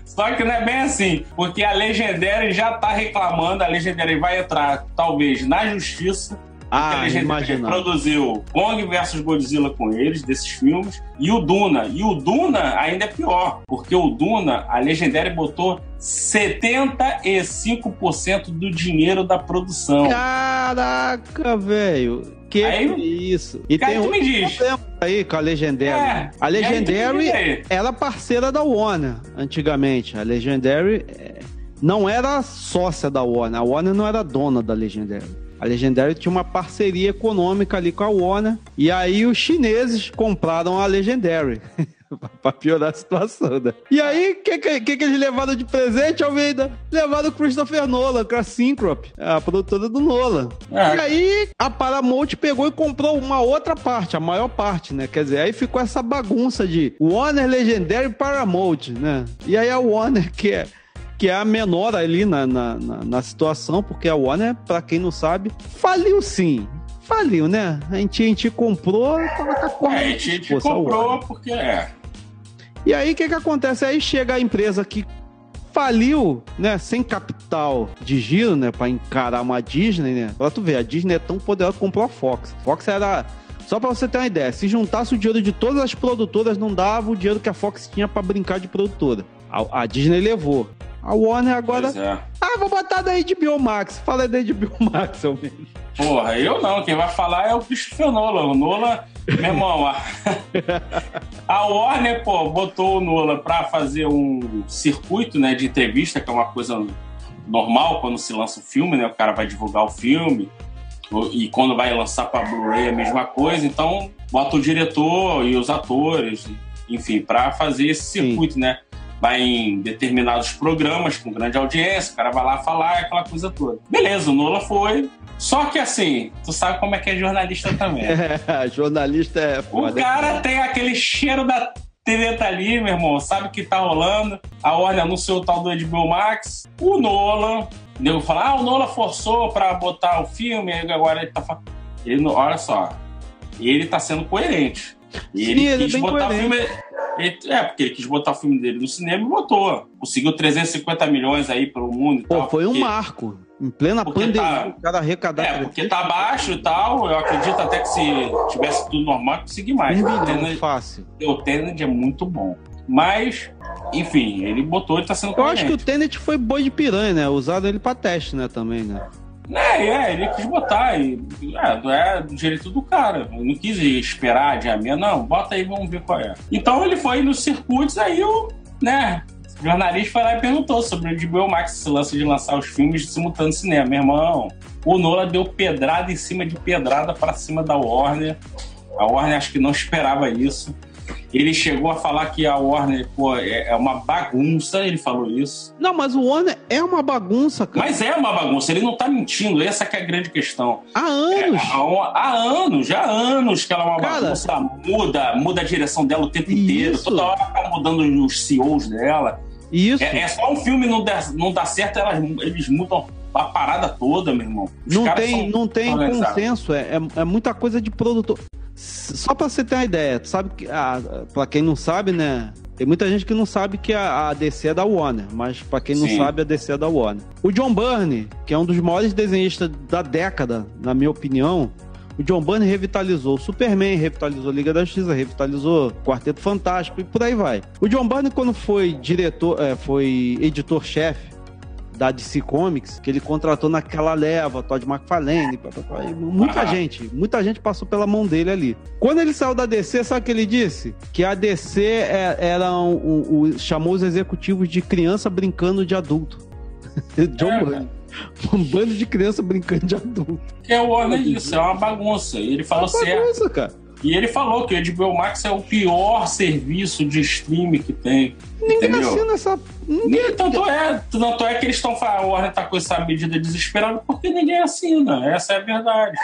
Só que não é bem assim. Porque a Legendary já tá reclamando, a Legendary vai entrar, talvez, na justiça ah, imagina. produziu Kong vs Godzilla com eles, desses filmes, e o Duna. E o Duna ainda é pior, porque o Duna, a Legendary botou 75% do dinheiro da produção. Caraca, velho. Que aí, isso? E tem um diz. aí com a Legendary. É, a Legendary era parceira da Warner antigamente. A Legendary é, não era sócia da Warner. A Warner não era dona da Legendary. A Legendary tinha uma parceria econômica ali com a Warner. E aí os chineses compraram a Legendary. pra piorar a situação, né? E aí, o que, que, que, eles levaram de presente, Almeida? Levaram o Christopher Nolan, com a Syncrop, a produtora do Nolan. É. E aí, a Paramount pegou e comprou uma outra parte, a maior parte, né? Quer dizer, aí ficou essa bagunça de Warner Legendary Paramount, né? E aí a Warner, que é que é a menor ali na, na, na, na situação, porque a Warner, para quem não sabe, faliu sim. Faliu, né? A gente, a gente comprou, tava com a. É, a gente, comprou porque é. E aí o que, que acontece? Aí chega a empresa que faliu, né, sem capital de giro, né, para encarar uma Disney, né? Pra tu ver, a Disney é tão poderosa que comprou a Fox. Fox era só para você ter uma ideia, se juntasse o dinheiro de todas as produtoras, não dava o dinheiro que a Fox tinha para brincar de produtora. A, a Disney levou. A Warner agora. É. Ah, vou botar da HBO Max. Fala da HBO Max, ao menos. Porra, eu não. Quem vai falar é o Christopher Nolan. O Nolan, meu irmão, a... a Warner, pô, botou o Nolan pra fazer um circuito, né, de entrevista, que é uma coisa normal quando se lança o filme, né? O cara vai divulgar o filme. E quando vai lançar pra Blu-ray é a mesma coisa. Então, bota o diretor e os atores, enfim, pra fazer esse circuito, Sim. né? Vai em determinados programas com grande audiência, o cara vai lá falar aquela coisa toda. Beleza, o Nola foi. Só que assim, tu sabe como é que é jornalista também. É, jornalista é foda. O cara tem aquele cheiro da tá ali, meu irmão, sabe o que tá rolando. A Warner anunciou o tal do HBO Max. O Nolan, nego fala, ah, o Nolan forçou pra botar o filme, agora ele tá falando. Ele, olha só, ele tá sendo coerente. Ele, Sim, ele quis é botar coerente. o filme. Ele, é, porque ele quis botar o filme dele no cinema e botou. Conseguiu 350 milhões aí pelo mundo e Pô, tal. Foi um marco. Em plena pandemia, tá, o cara arrecadar. É, porque tá baixo e tal. Eu acredito até que se tivesse tudo normal, conseguir mais. Um Tenet, fácil. O Tenet é muito bom. Mas, enfim, ele botou, ele tá sendo Eu acho que o Tenet foi boi de piranha, né? Usaram ele pra teste, né? Também, né? É, é, ele quis botar. E, é, é do direito do cara. Eu não quis esperar adiamento, não. Bota aí, vamos ver qual é. Então ele foi nos circuitos, aí o, né? O jornalista foi lá e perguntou sobre o HBO Max, esse lance de lançar os filmes simultâneo cinema. Meu irmão, o Nola deu pedrada em cima de pedrada para cima da Warner. A Warner acho que não esperava isso. Ele chegou a falar que a Warner, pô, é, é uma bagunça, ele falou isso. Não, mas o Warner é uma bagunça, cara. Mas é uma bagunça, ele não tá mentindo, essa que é a grande questão. Há anos. É, há, há, anos, já há anos que ela é uma cara, bagunça, muda, muda a direção dela o tempo isso. inteiro, toda hora tá mudando os CEOs dela. Isso. É, é só um filme não, der, não dá certo, elas, eles mudam a parada toda, meu irmão. Os não tem, não tem consenso, é, é, é, muita coisa de produtor. Só pra você ter uma ideia, sabe que, ah, pra quem não sabe, né? Tem muita gente que não sabe que a, a DC é da Warner, mas para quem não Sim. sabe, a DC é da Warner. O John Byrne, que é um dos maiores desenhistas da década, na minha opinião, o John Byrne revitalizou o Superman, revitalizou Liga da Justiça, revitalizou Quarteto Fantástico e por aí vai. O John Byrne, quando foi diretor, é, foi editor-chefe da DC Comics, que ele contratou naquela leva, Todd McFarlane, muita gente, muita gente passou pela mão dele ali. Quando ele saiu da DC, sabe o que ele disse? Que a DC é, era um, um, chamou os executivos de criança brincando de adulto. John é, Byrne. Um bando de criança brincando de adulto. Que é o Warner disso, é uma bagunça. Ele falou é uma bagunça, certo. cara. E ele falou que o HBO Max é o pior serviço de streaming que tem. Ninguém entendeu? assina essa. Ninguém... Tanto, é, tanto é que eles estão falando, a Warner tá com essa medida desesperada porque ninguém assina. Essa é a verdade.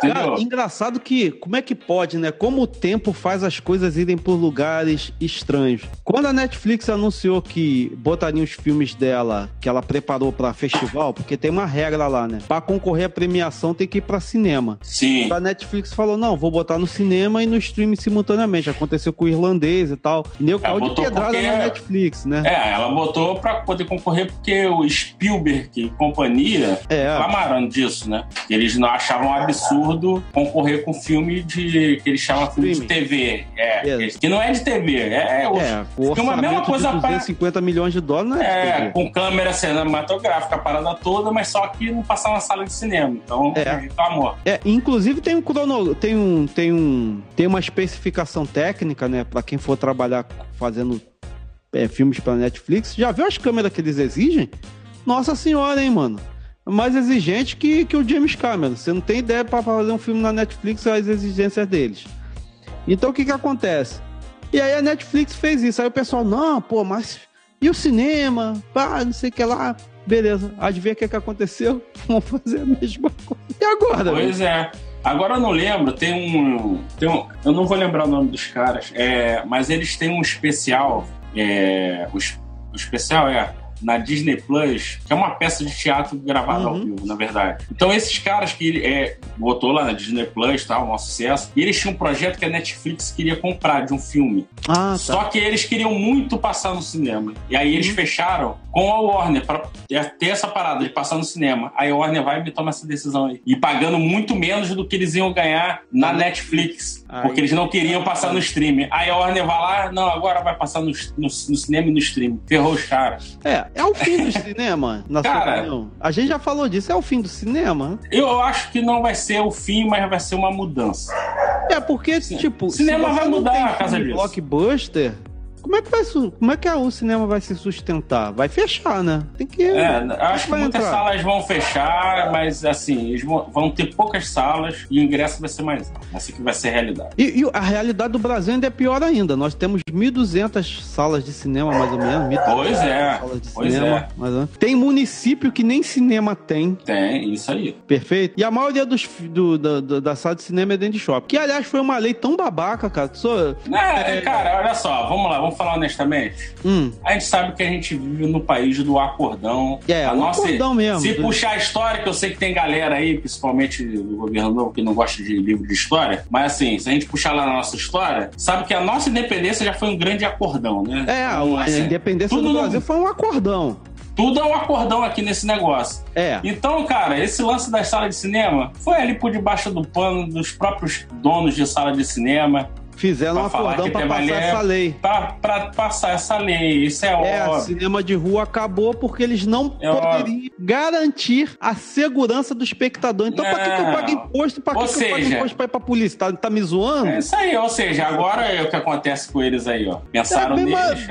Cara, engraçado que, como é que pode, né? Como o tempo faz as coisas irem por lugares estranhos. Quando a Netflix anunciou que botaria os filmes dela, que ela preparou para festival, porque tem uma regra lá, né? Para concorrer à premiação tem que ir para cinema. Sim. A Netflix falou: não, vou botar no cinema e no streaming simultaneamente. Aconteceu com o irlandês e tal. E caldo de pedrada na Netflix, né? É, ela botou para poder concorrer porque o Spielberg e companhia é. clamaram disso, né? Eles não achavam um absurdo concorrer com filme de. que eles chamam filme de TV. É, yes. Que não é de TV. É, é, o, é o filme é a mesma coisa de 250 pra, milhões de dólares, É, com câmera cinematográfica, a parada toda, mas só que não passar na sala de cinema. Então, é. amor. É, inclusive tem um crono, tem um. Tem um. Tem uma especificação técnica, né? Pra quem for trabalhar fazendo é, filmes pra Netflix. Já viu as câmeras que eles exigem? Nossa senhora, hein, mano mais exigente que, que o James Cameron. Você não tem ideia para fazer um filme na Netflix as exigências deles. Então o que que acontece? E aí a Netflix fez isso. Aí o pessoal, não, pô, mas e o cinema? Pá, não sei o que lá. Beleza, adivinha o que, que aconteceu? Vamos fazer a mesma coisa. E agora? Pois é. Agora eu não lembro, tem um, tem um. Eu não vou lembrar o nome dos caras, é, mas eles têm um especial. É, o, o especial é na Disney Plus, que é uma peça de teatro gravada uhum. ao vivo, na verdade. Então, esses caras que ele é, botou lá na Disney Plus, tá, um sucesso, e eles tinham um projeto que a Netflix queria comprar de um filme. Ah, tá. Só que eles queriam muito passar no cinema. E aí eles uhum. fecharam com a Warner para ter essa parada de passar no cinema. Aí a Warner vai e toma essa decisão aí. E pagando muito menos do que eles iam ganhar na uhum. Netflix. Porque eles não queriam passar no streaming. Aí a Warner vai lá, não, agora vai passar no, no, no cinema e no streaming. Ferrou os caras. É, é o fim do cinema, na Cara, sua opinião? A gente já falou disso, é o fim do cinema? Eu acho que não vai ser o fim, mas vai ser uma mudança. É, porque, tipo... Cinema vai mudar a casa disso. blockbuster, Como é que vai como é que o cinema vai se sustentar? Vai fechar, né? Tem que. É, acho que, muitas entrar? salas vão fechar, mas assim, eles vão, vão, ter poucas salas e o ingresso vai ser mais alto. Assim que vai ser a realidade. E, e, a realidade do Brasil ainda é pior ainda. Nós temos 1.200 salas de cinema, mais ou menos. Pois é. Salas de pois cinema, é. Mais Tem município que nem cinema tem. Tem, isso aí. Perfeito. E a maioria dos, do, do, do da sala de cinema é dentro de shopping. Que, aliás, foi uma lei tão babaca, cara. Sou, é, cara, olha só, vamos lá, vamos falar honestamente. Hum. A gente sabe que a gente vive no país do acordão. É, a nossa, acordão mesmo. Se puxar a história, que eu sei que tem galera aí, principalmente do governo novo, que não gosta de livro de história, mas assim, se a gente puxar lá na nossa história, sabe que a nossa independência já foi um grande acordão, né? É, então, assim, a independência do Brasil foi um acordão. Tudo é um acordão aqui nesse negócio. É. Então, cara, esse lance das salas de cinema foi ali por debaixo do pano dos próprios donos de sala de cinema. Fizeram um acordão para passar essa lei. Para passar essa lei, isso é, é óbvio. cinema de rua acabou porque eles não é poderiam óbvio. garantir a segurança do espectador. Então, para que, que, eu pago imposto? Para que, que eu pago imposto para ir pra polícia? Tá, tá me zoando? É isso aí, ou seja, agora é o que acontece com eles aí, ó. Pensaram é, neles.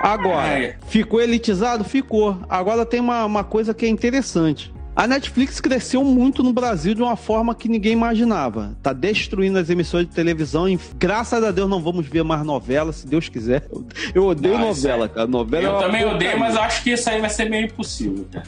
Agora, é. ficou elitizado? Ficou. Agora tem uma, uma coisa que é interessante. A Netflix cresceu muito no Brasil de uma forma que ninguém imaginava. Tá destruindo as emissões de televisão e graças a Deus não vamos ver mais novela, se Deus quiser. Eu odeio não, novela, é... cara. Novela eu é também odeio, mas acho que isso aí vai ser meio impossível, cara.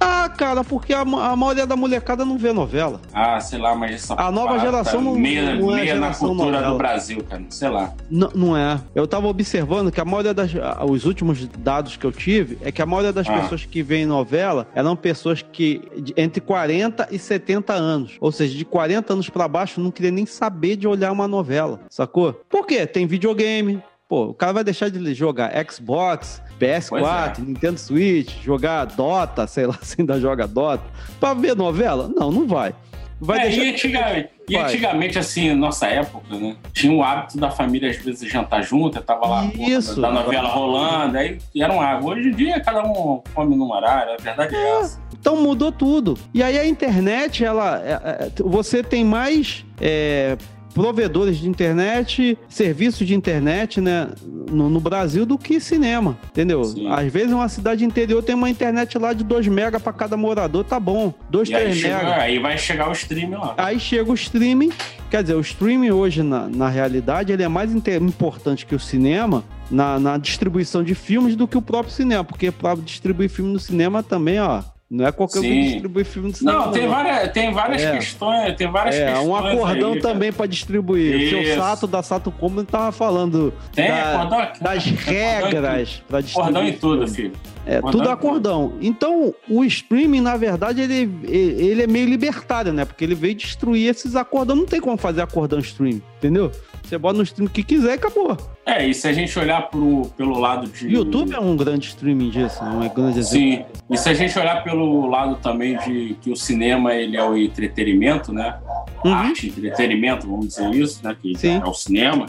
Ah, cara, porque a, a maioria da molecada não vê novela. Ah, sei lá, mas essa A nova geração não, meia, não é meia na cultura novela. do Brasil, cara. Sei lá. Não, não é. Eu tava observando que a maioria das. Os últimos dados que eu tive é que a maioria das ah. pessoas que veem novela eram pessoas que entre 40 e 70 anos. Ou seja, de 40 anos para baixo não queria nem saber de olhar uma novela. Sacou? Por quê? Tem videogame. Pô, o cara vai deixar de jogar Xbox, PS4, é. Nintendo Switch, jogar Dota, sei lá se ainda joga Dota, pra ver novela? Não, não vai. Vai é, deixar... e, antigamente, e antigamente, assim, nossa época, né? Tinha o hábito da família, às vezes, jantar junto, tava lá Isso. Porra, da novela rolando, aí era um água. Hoje em dia, cada um come num horário, a verdade é, é essa. Então mudou tudo. E aí a internet, ela. É, é, você tem mais. É, provedores de internet, serviços de internet, né, no, no Brasil do que cinema, entendeu? Sim. Às vezes uma cidade interior tem uma internet lá de 2 mega para cada morador, tá bom. 2, 3 mega. Aí vai chegar o streaming lá. Aí chega o streaming, quer dizer, o streaming hoje, na, na realidade, ele é mais importante que o cinema, na, na, distribuição de filmes do que o próprio cinema, porque para distribuir filme no cinema também, ó, não é qualquer um que distribui filme de cinema. Não, tem várias, tem várias é. questões. Tem várias é, questões um acordão aí, também para distribuir. Isso. O seu Sato da Sato Combo tava falando tem, da, acordão, das regras para distribuir. Acordão em tudo, filho. É, acordão tudo acordão. Então, o streaming, na verdade, ele, ele é meio libertário, né? Porque ele veio destruir esses acordão. Não tem como fazer acordão streaming, entendeu? Você bota no stream que quiser e acabou. É, e se a gente olhar pro, pelo lado de. YouTube é um grande streaming disso, não é grande Sim. E se a gente olhar pelo lado também de que o cinema ele é o entretenimento, né? Uhum. Arte, entretenimento, vamos dizer isso, né? Que Sim. é o cinema.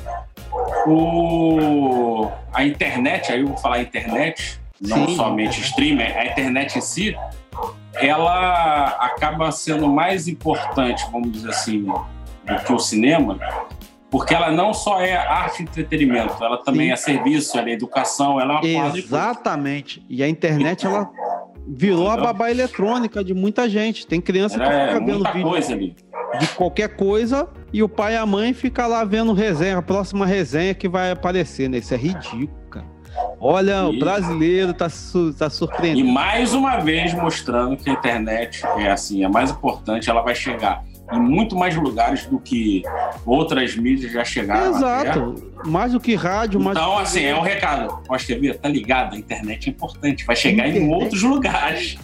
O... A internet, aí eu vou falar internet, não Sim. somente streamer, a internet em si, ela acaba sendo mais importante, vamos dizer assim, do que o cinema, porque ela não só é arte e entretenimento, ela também Sim. é serviço, ela é educação, ela é uma Exatamente. E a internet, ela virou a babá eletrônica de muita gente. Tem criança que é, fica vendo vídeo coisa ali. de qualquer coisa e o pai e a mãe ficam lá vendo resenha, a próxima resenha que vai aparecer, né? Isso é ridículo, cara. Olha, e... o brasileiro tá, su tá surpreendendo. E mais uma vez mostrando que a internet é assim, é mais importante, ela vai chegar em muito mais lugares do que outras mídias já chegaram. Exato. Mais do que rádio, mais Então, assim, é um recado. Pode ver, tá ligado? A internet é importante, vai chegar internet. em outros lugares.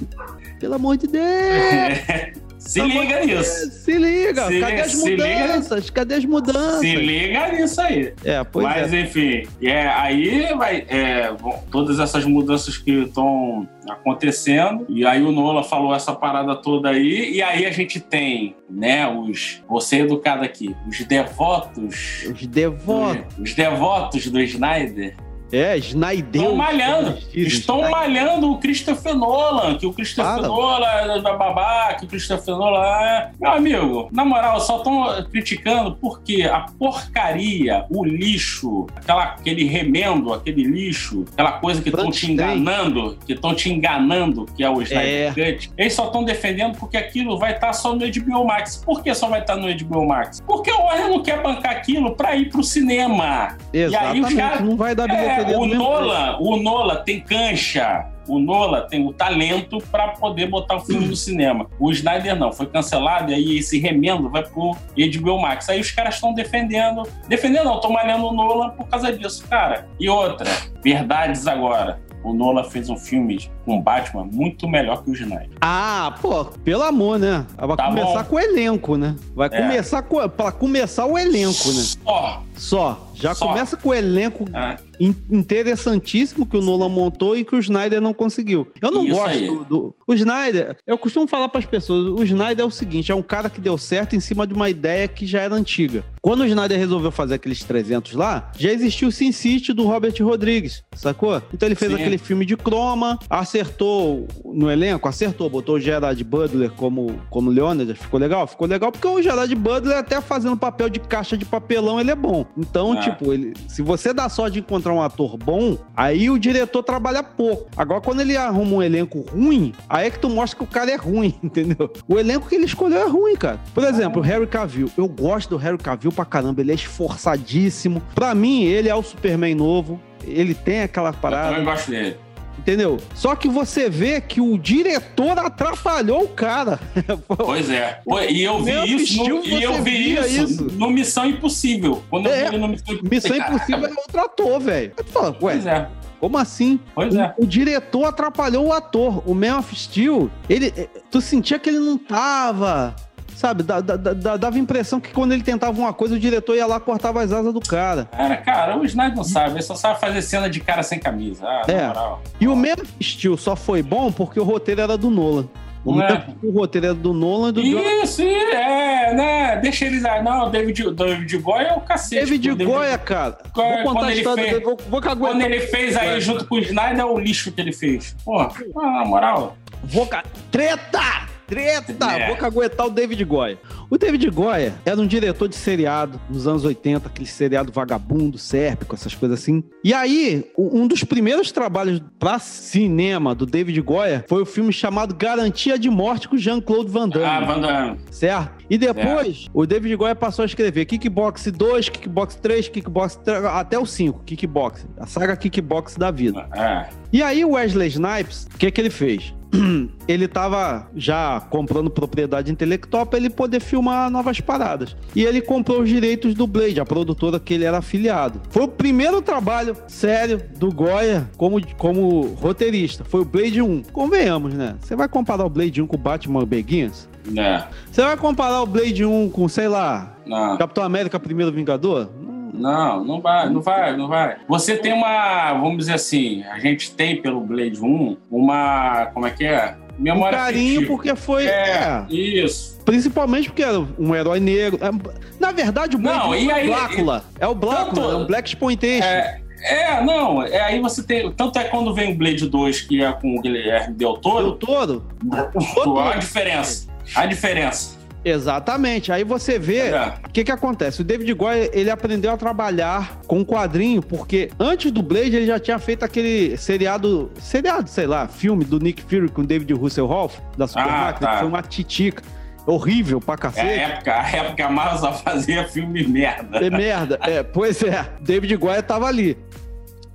Pelo amor de Deus! É. Se liga nisso. Se liga. Se, Cadê as mudanças? Liga, Cadê as mudanças? Se liga nisso aí. É, pois Mas, é. enfim, é, aí vai. É, bom, todas essas mudanças que estão acontecendo. E aí o Nola falou essa parada toda aí. E aí a gente tem, né, os. Você educado aqui, os devotos. Os devotos. Do, os devotos do Snyder É, Snyder. Estão malhando. Estão Snyder. malhando o Christopher Nolan, que o Christopher Para. Nolan é babá, que o Christopher Nolan é. Meu amigo, na moral, só estão criticando porque a porcaria, o lixo, aquela, aquele remendo, aquele lixo, aquela coisa que estão te enganando, que estão te enganando, que é o Snyder é. Cut, eles só estão defendendo porque aquilo vai estar tá só no HBO Max. Por que só vai estar tá no HBO Max? Porque o Warner não quer bancar aquilo pra ir pro cinema. Exatamente, e aí os caras. Não vai dar é, o Nola, o Nola tem cancha o Nola tem o talento para poder botar o filme no cinema. O Snyder não, foi cancelado e aí esse remendo vai pro HBO Max. Aí os caras estão defendendo, defendendo não, estão malhando o Nola por causa disso, cara. E outra, verdades agora o Nola fez um filme com Batman muito melhor que o Snyder. Ah, pô, pelo amor, né? Vai tá começar bom. com o elenco, né? Vai é. começar com. Pra começar o elenco, né? Só. Só. Já Só. começa com o elenco é interessantíssimo que o Nolan montou e que o Snyder não conseguiu. Eu não Isso gosto do, O Snyder, eu costumo falar para as pessoas: o Snyder é o seguinte, é um cara que deu certo em cima de uma ideia que já era antiga. Quando o Snyder resolveu fazer aqueles 300 lá, já existiu o Sin City do Robert Rodrigues, sacou? Então ele fez Sim. aquele filme de croma, acertou no elenco, acertou, botou o Gerard Butler como, como Leônidas, ficou legal? Ficou legal porque o Gerard Butler, até fazendo papel de caixa de papelão, ele é bom. Então, é. tipo, ele, se você dá sorte de encontrar um ator bom, aí o diretor trabalha pouco. Agora, quando ele arruma um elenco ruim, aí é que tu mostra que o cara é ruim, entendeu? O elenco que ele escolheu é ruim, cara. Por exemplo, o Harry Cavill. Eu gosto do Harry Cavill pra caramba, ele é esforçadíssimo. Pra mim, ele é o Superman novo. Ele tem aquela parada. Eu também gosto dele entendeu? Só que você vê que o diretor atrapalhou o cara. Pois é. E eu vi isso, no, e eu vi isso, isso, no Missão Impossível. Quando é, eu vi no Missão Impossível. Missão Impossível é outro ator, velho. Pois é. Como assim? Pois o, é. O diretor atrapalhou o ator. O Man of Steel, ele, eh, tu sentia que ele não tava Sabe, dava a impressão que quando ele tentava uma coisa, o diretor ia lá cortava as asas do cara. Cara, cara, o Snyder não sabe, ele só sabe fazer cena de cara sem camisa. Ah, é. E o mesmo estilo só foi bom porque o roteiro era do Nolan. O, é. o roteiro era do Nolan e do Isso, John... é, né? Deixa eles aí. Não, o David, David Goya é o cacete. David, David Goya, cara. Vou contar a história. Fez, vou, vou quando ele fez aí junto com o Snyder, é o lixo que ele fez. Pô, na moral. Vou... Treta! Treta! É. Vou caguetar o David Goya. O David Goya era um diretor de seriado nos anos 80, aquele seriado vagabundo, sérpico, essas coisas assim. E aí, um dos primeiros trabalhos para cinema do David Goya foi o filme chamado Garantia de Morte com Jean-Claude Van Damme. Ah, Van Damme. Certo? E depois, o David Goya passou a escrever Kickbox 2, Kickbox 3, Kickbox 3, até o 5, Kickbox. A saga Kickbox da vida. É. E aí o Wesley Snipes, o que, que ele fez? ele estava já comprando propriedade intelectual para ele poder filmar novas paradas. E ele comprou os direitos do Blade, a produtora que ele era afiliado. Foi o primeiro trabalho sério do Goya como, como roteirista. Foi o Blade 1. Convenhamos, né? Você vai comparar o Blade 1 com o Batman Begins? É. Você vai comparar o Blade 1 com, sei lá, Não. Capitão América Primeiro Vingador? Não, não vai, não vai, não vai. Você tem uma, vamos dizer assim, a gente tem pelo Blade 1 uma, como é que é? Memória um carinho afetiva. porque foi. É, é, isso. Principalmente porque era um herói negro. É, na verdade, o Blade não, é o Blácula. É o Blácula, é o Black Exploitation. É, é, não, é, aí você tem. Tanto é quando vem o Blade 2, que é com o Guilherme Del Toro. Del Toro? A diferença. A diferença. Exatamente. Aí você vê é. o que que acontece. O David Goyer, ele aprendeu a trabalhar com quadrinho, porque antes do Blade ele já tinha feito aquele seriado, seriado, sei lá, filme do Nick Fury com David Hasselhoff, da Super ah, tá. que foi uma titica horrível pra cacete. É a época, a época a Marvel só fazia filme merda. É merda, é. Pois é, David Goyer tava ali.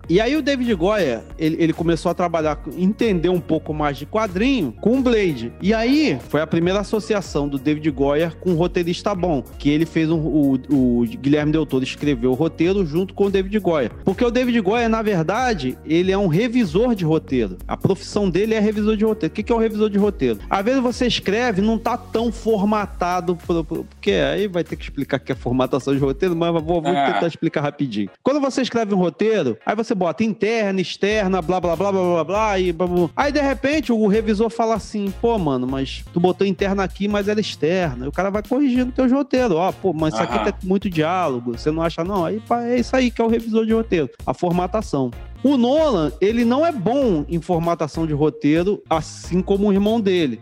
E aí o David Goya, ele, ele, começou a trabalhar, entender um pouco mais de quadrinho com o Blade. E aí foi a primeira associação do David Goya com um roteirista bom, que ele fez um, o, o Guilherme Del Toro escreveu o roteiro junto com o David Goya. Porque o David Goya, na verdade, ele é um revisor de roteiro. A profissão dele é revisor de roteiro. O que é o revisor de roteiro? Às vezes você escreve, não tá tão formatado, porque aí vai ter que explicar que é formatação de roteiro, mas vou, vou é. tentar explicar rapidinho. Quando você escreve um roteiro, aí você você bota interna, externa, blá, blá, blá, blá, blá, blá, e blá, blá. Aí, de repente, o revisor fala assim, pô, mano, mas tu botou interna aqui, mas ela é externa. E o cara vai corrigindo teu roteiro. Ó, pô, mas isso aqui tem muito diálogo, você não acha, não? Aí, pá, é isso aí que é o revisor de roteiro, a formatação. O Nolan, ele não é bom em formatação de roteiro, assim como o irmão dele.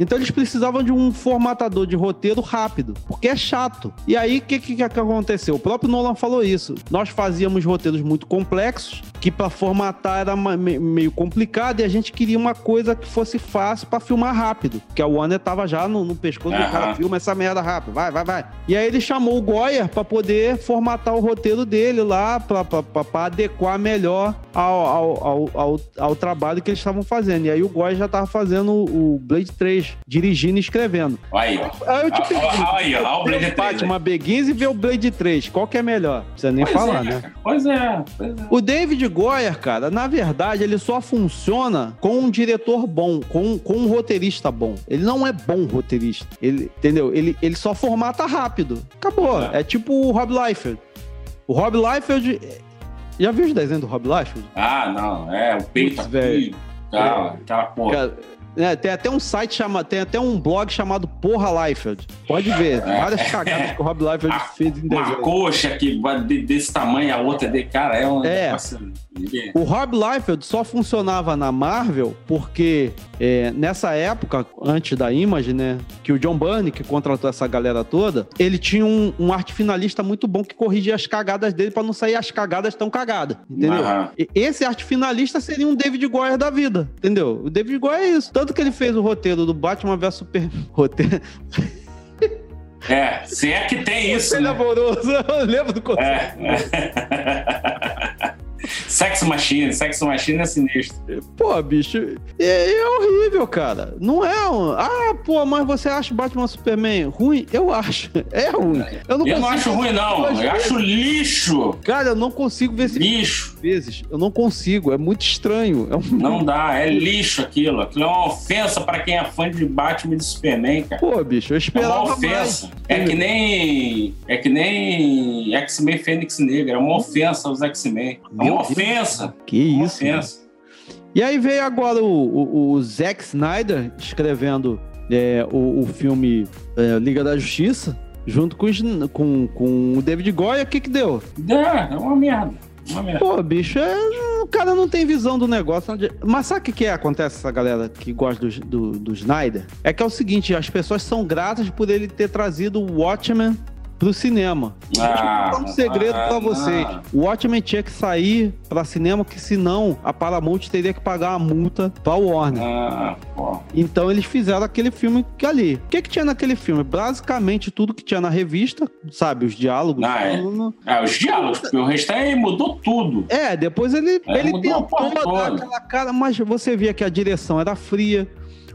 Então eles precisavam de um formatador de roteiro rápido, porque é chato. E aí, o que, que, que aconteceu? O próprio Nolan falou isso. Nós fazíamos roteiros muito complexos, que para formatar era meio complicado, e a gente queria uma coisa que fosse fácil para filmar rápido. Porque a Warner tava já no, no pescoço do Aham. cara, filma essa merda rápido, vai, vai, vai. E aí ele chamou o Goyer para poder formatar o roteiro dele lá, para adequar melhor ao, ao, ao, ao, ao trabalho que eles estavam fazendo. E aí o Goyer já tava fazendo o Blade 3, dirigindo e escrevendo. Aí, ó. Aí eu te ah, aí, ó, o Blade ver 3 Batman Begins e ver o Blade 3, qual que é melhor? Não precisa nem Pois falar, é, né? Pois é, pois é. O David Goyer, cara, na verdade, ele só funciona com um diretor bom, com, com um roteirista bom. Ele não é bom roteirista. Ele, entendeu? Ele, ele só formata rápido. Acabou. É. É, tipo o Rob Liefeld. O Rob Liefeld... Já viu os desenhos do Rob Liefeld? Ah, não, é, o peito Putz, aqui, velho. tá, aquela porra. Cara, é, tem até um site chamado... Tem até um blog chamado Porra Liefeld. Pode ver. É. Várias cagadas que o Rob Liefeld Ah, fez em Uma desenho. coxa que de- desse tamanho, a outra de cara, é um É. negócio. O Rob Liefeld só funcionava na Marvel porque é, nessa época, antes da Image, né, que o John Byrne, que contratou essa galera toda, ele tinha um, um arte finalista muito bom que corrigia as cagadas dele pra não sair as cagadas tão cagadas, entendeu? E- Esse arte finalista seria um David Goyer da vida, entendeu? O David Goyer é isso. Tanto que ele fez o roteiro do Batman vs Superman. Roteiro. É, se é que tem isso, Ele é né? amoroso, eu lembro do conceito. É. Sex Machine, Sex Machine é sinistro. Pô, bicho, é, é horrível, cara. Não é um. Ah, pô, mas você acha Batman Superman ruim? Eu acho. É ruim. Eu não, Eu não acho ruim, não. Eu acho lixo. Cara, eu não consigo ver esse Lixo. Vezes. Eu não consigo. É muito estranho. É um... Não dá, é lixo aquilo. Aquilo é uma ofensa pra quem é fã de Batman e de Superman, cara. Pô, bicho, eu É uma esperava mais. ofensa. É que nem. É que nem X-Men Fênix Negra. É uma ofensa aos X-Men. É uma ofensa. Que Uma isso. mano. ofensa. E aí veio agora o, o, o Zack Snyder escrevendo é, o, o filme é, Liga da Justiça, junto com, com, com o David Goya. O que que deu? É, é uma merda. Pô, bicho, é- o cara não tem visão do negócio. Mas sabe o que, que é? acontece essa galera que gosta do, do, do Snyder? É que é o seguinte, as pessoas são gratas por ele ter trazido o Watchmen pro cinema. Deixa eu Ah, contar um segredo ah, pra vocês. O Watchmen tinha que sair pra cinema, que senão a Paramount teria que pagar uma multa pra Warner. Ah, pô. Então eles fizeram aquele filme que ali. O que que tinha naquele filme? Basicamente tudo que tinha na revista, sabe? Os diálogos. Ah, é. falando- É, os diálogos, porque o resto aí mudou tudo. É, depois ele, É, ele a tentou dar aquela cara, mas você via que a direção era fria,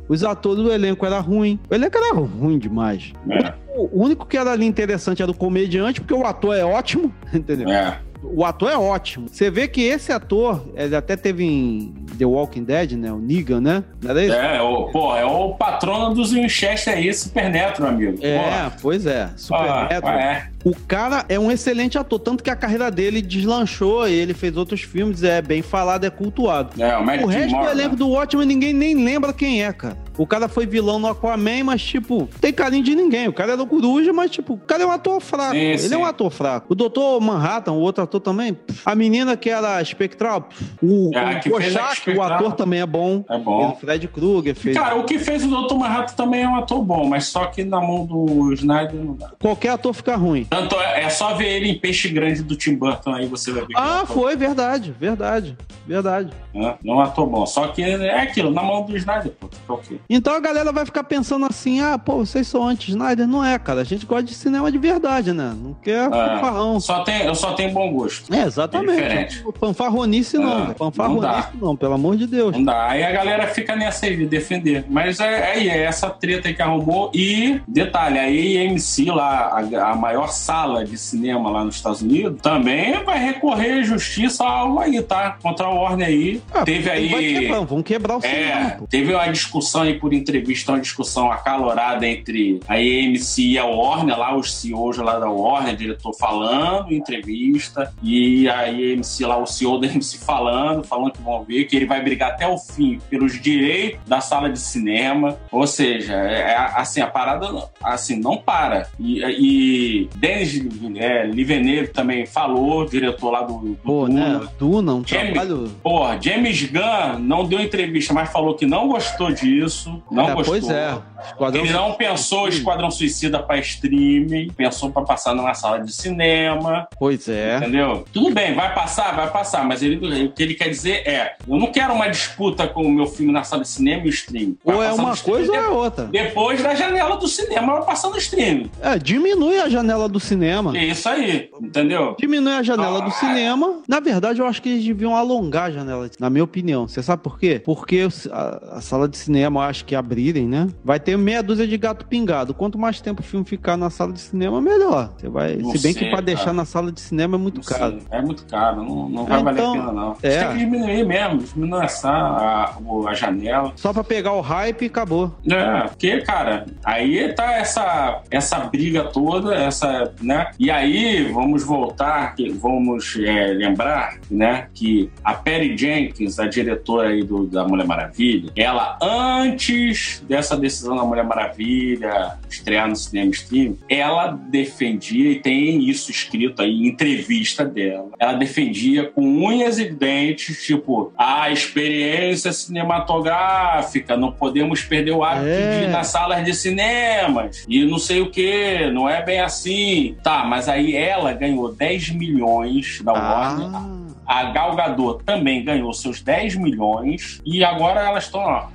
os atores do elenco era ruim. O elenco era ruim demais. É, O único que era ali interessante era o comediante, porque o ator é ótimo, entendeu? é. O ator é ótimo. Você vê que esse ator, ele até teve em The Walking Dead, né? O Negan, né? Não era isso? É, o, pô, é o patrono dos Winchester aí, Super Neto, meu amigo. É, pois é. Super Porra. Neto. Ah, é. O cara é um excelente ator, tanto que a carreira dele deslanchou e ele fez outros filmes, é bem falado, é cultuado. É, o O resto do elenco do Watchmen ninguém nem lembra quem é, cara. O cara foi vilão no Aquaman, mas, tipo, tem carinho de ninguém. O cara é do Coruja, mas, tipo, o cara é um ator fraco. Sim, Ele sim. é um ator fraco. O Doutor Manhattan, o outro ator também. pff, A menina que era espectral. pff, O, É, o Kochak, o ator também é bom. É bom. O Fred Krueger fez. Cara, o que fez o Dr. Manhattan também é um ator bom, mas só que na mão do Snyder não dá. Qualquer ator fica ruim. Tanto é, é só ver ele em Peixe Grande do Tim Burton aí você vai ver. é Ah, foi, verdade, verdade, verdade. né? Não é um ator bom. Só que é aquilo, na mão do Snyder, pô. Quê? Então a galera vai ficar pensando assim: ah, pô, vocês são anti-Snyder? Não é, cara. A gente gosta de cinema de verdade, né? Não quer É. fanfarrão. Só tem, eu só tenho bom gosto. É, É exatamente. diferente. Fanfarronice não. É, Fanfarronice não, pelo amor de Deus. Não dá. Aí a galera fica nessa aí de defender. Mas é, é essa treta aí que arrumou. E, detalhe, a AMC lá, a, a maior sala de cinema lá nos Estados Unidos, também vai recorrer à justiça algo aí, tá? Contra a Warner aí. Ah, teve Vai aí. quebrar, vão quebrar o cinema, É, teve uma discussão aí aí por entrevista uma discussão acalorada entre a AMC e a Warner, lá os CEOs lá da Warner, diretor falando, entrevista, e a AMC lá, o CEO da AMC falando, falando que vão ver, que ele vai brigar até o fim pelos direitos da sala de cinema. Ou seja, é, é assim, a parada assim, não para. E, e Denis é, Liveneiro também falou, diretor lá do, do Pô, Duna. Né? Duna, um James, trabalho... Porra, James Gunn não deu entrevista, mas falou que não gostou disso. Não é, gostou. Pois é. Esquadrão ele não pensou Esquadrão Suicida para streaming, pensou para passar numa sala de cinema. Pois é. Entendeu? Tudo bem, vai passar, vai passar, mas ele, o que ele quer dizer é: eu não quero uma disputa com o meu filme na sala de cinema e o stream. Vai ou é uma coisa ou é outra. Depois da janela do cinema vai passar no stream. É, diminui a janela do cinema. É isso aí, entendeu? Diminui a janela ah, do cinema. Na verdade, eu acho que eles deviam alongar a janela, na minha opinião. Você sabe por quê? Porque a, a sala de cinema, eu acho que abrirem, né? Vai ter meia dúzia de gato pingado. Quanto mais tempo o filme ficar na sala de cinema, melhor. Você vai. Não se bem sei, que para deixar na sala de cinema é muito não caro. Sei. É muito caro, não, não vai valer a então, pena, não. É. Tem que diminuir mesmo, diminuir essa, a, a janela. Só para pegar o hype e acabou. É, porque, cara, aí tá essa, essa briga toda, essa, né? E aí, vamos voltar, vamos é, lembrar, né, que a Perry Jenkins, a diretora aí do, da Mulher Maravilha, ela, antes dessa decisão da Mulher Maravilha estrear no cinema stream, ela defendia, e tem isso escrito aí em entrevista dela, ela defendia com unhas e dentes, tipo, a experiência cinematográfica, não podemos perder o hábito é. de ir nas salas de cinemas, e não sei o que, não é bem assim. Tá, mas aí ela ganhou 10 milhões da ah. Warner. A Gal Gadot também ganhou seus 10 milhões e agora elas estão, ó,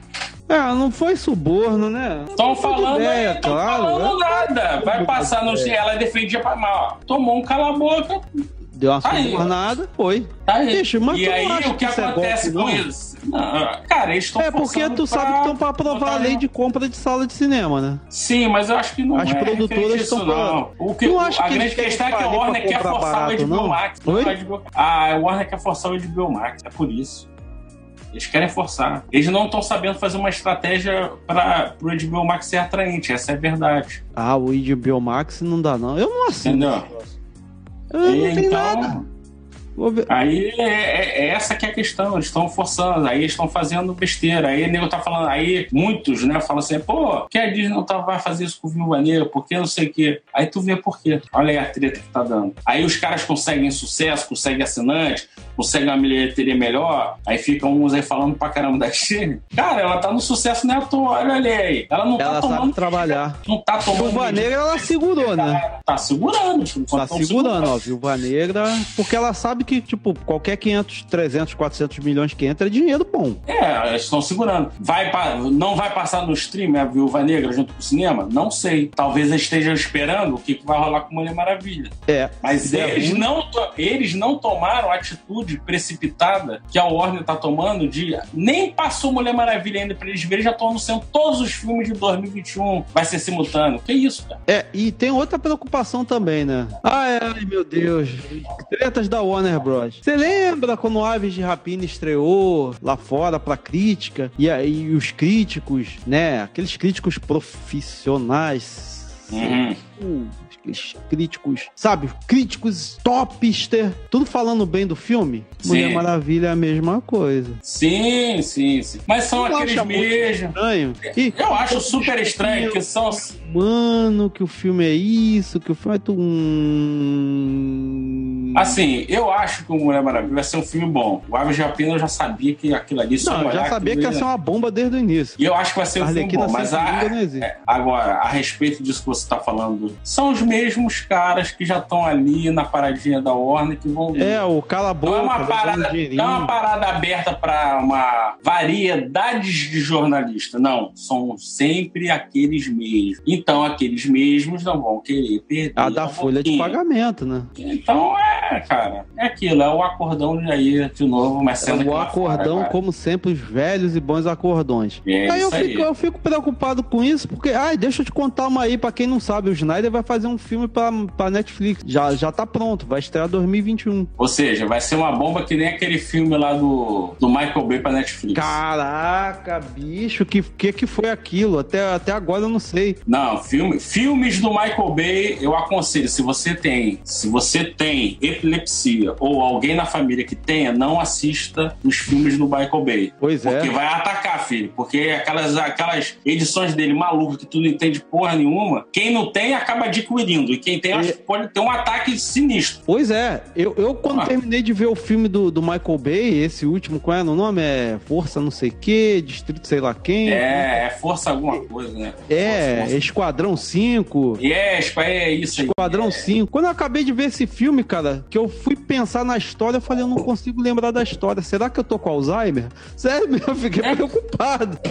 é, não foi suborno, né? Estão falando, ideia, não claro, falando é. nada. Vai passar no. Ela defendia pra mal. Tomou um cala-boca. Deu uma tá subornada, foi. Tá aí. mas e aí, o que, que é acontece golpe, com não? isso? Não, cara, eles estão É porque tu sabe que estão pra aprovar a lei de compra de sala de cinema, né? Sim, mas eu acho que não As é produtoras estão não. O que, não acho a que grande questão é que a Warner quer forçar o HBO Max. A Warner quer forçar o HBO Max, é por isso. Eles querem forçar. Eles não estão sabendo fazer uma estratégia para o HBO Max ser atraente, essa é a verdade. Ah, o HBO Max não dá, não. Eu não assino. Entendeu? Eu não então, nada. Aí é, é, é, essa que é a questão, eles estão forçando, aí estão fazendo besteira. Aí o nego tá falando, aí muitos, né, falam assim, pô, que a Disney não tá, vai fazer isso com o Viúva Negra, porque não sei o quê. Aí tu vê por quê. Olha aí a treta que tá dando. Aí os caras conseguem sucesso, conseguem assinante, conseguem uma bilheteria melhor, aí ficam uns aí falando pra caramba da Disney. Cara, ela tá no sucesso não é à toa, olha aí. Ela não tá ela tá tomando. trabalhar. Não tá tomando. Viúva Negra ela segurou, né? Tá segurando. Tá segurando, segurando, ó. Viúva Negra, porque ela sabe que, tipo, qualquer 500, 300, 400 milhões que entra é dinheiro bom. É, eles estão segurando. Vai. Não vai passar no stream a Viúva Negra junto com o cinema? Não sei. Talvez eles estejam esperando o que vai rolar com Mulher Maravilha. É. Mas eles, não, eles não tomaram a atitude precipitada que a Warner tá tomando de. Nem passou Mulher Maravilha ainda pra eles verem, já estão anunciando todos os filmes de 2021. Vai ser simultâneo. Que isso, cara? É, e tem outra preocupação também, né? Ai, ai, meu Deus. Tretas da Warner Bros. Você lembra quando Aves de Rapina estreou lá fora pra crítica? E aí os críticos, né? Aqueles críticos profissionais. Uhum aqueles críticos, sabe? Críticos topster, tudo falando bem do filme. Sim. Mulher Maravilha é a mesma coisa. Sim, sim, sim. Mas são eu aqueles mesmos. Estranho. E, eu acho super estranho que são. Mano, que o filme é isso, que o filme é tu. Hum... Assim, eu acho que o Mulher Maravilha vai ser um filme bom. O Aves de Rapina eu já sabia que aquilo ali Não, eu já sabia que ia ser uma bomba desde o início. E eu acho que vai ser um filme bom. Mas a, é, agora, a respeito disso que você está falando, são os mesmos caras que já estão ali na paradinha da Warner que vão. É, o cala boca. Não é uma parada, é uma parada aberta para uma variedade de jornalistas. Não, são sempre aqueles mesmos. Então, aqueles mesmos não vão querer perder. A da folha de pagamento, né? Então, é cara, é aquilo, é o acordão aí de novo, mas sendo é o acordão, fora, como sempre, os velhos e bons acordões. É aí, eu fico, aí eu fico preocupado com isso, porque, ai, deixa eu te contar uma aí, pra quem não sabe, o Snyder vai fazer um filme pra, pra Netflix. Já, já tá pronto, vai estrear 2021. Ou seja, vai ser uma bomba que nem aquele filme lá do, do Michael Bay pra Netflix. Caraca, bicho, que que, que foi aquilo? Até, até agora eu não sei. Não, filme, filmes do Michael Bay, eu aconselho, se você tem, se você tem epilepsia ou alguém na família que tenha, não assista os filmes do Michael Bay. Pois é. Porque vai atacar, filho. Porque aquelas, aquelas edições dele malucas que tu não entende porra nenhuma, quem não tem acaba adquirindo. E quem tem, e... pode ter um ataque sinistro. Pois é. Eu, eu quando ah. terminei de ver o filme do, do Michael Bay, esse último, qual é o nome? É Força não sei que, Distrito sei lá quem. É, é Força alguma coisa, né? É, força, força. Esquadrão 5. É, é isso aí. Esquadrão é. 5. Quando eu acabei de ver esse filme, cara, que eu fui pensar na história, eu falei, eu não consigo lembrar da história. Será que eu tô com Alzheimer? Sério, eu fiquei é. preocupado.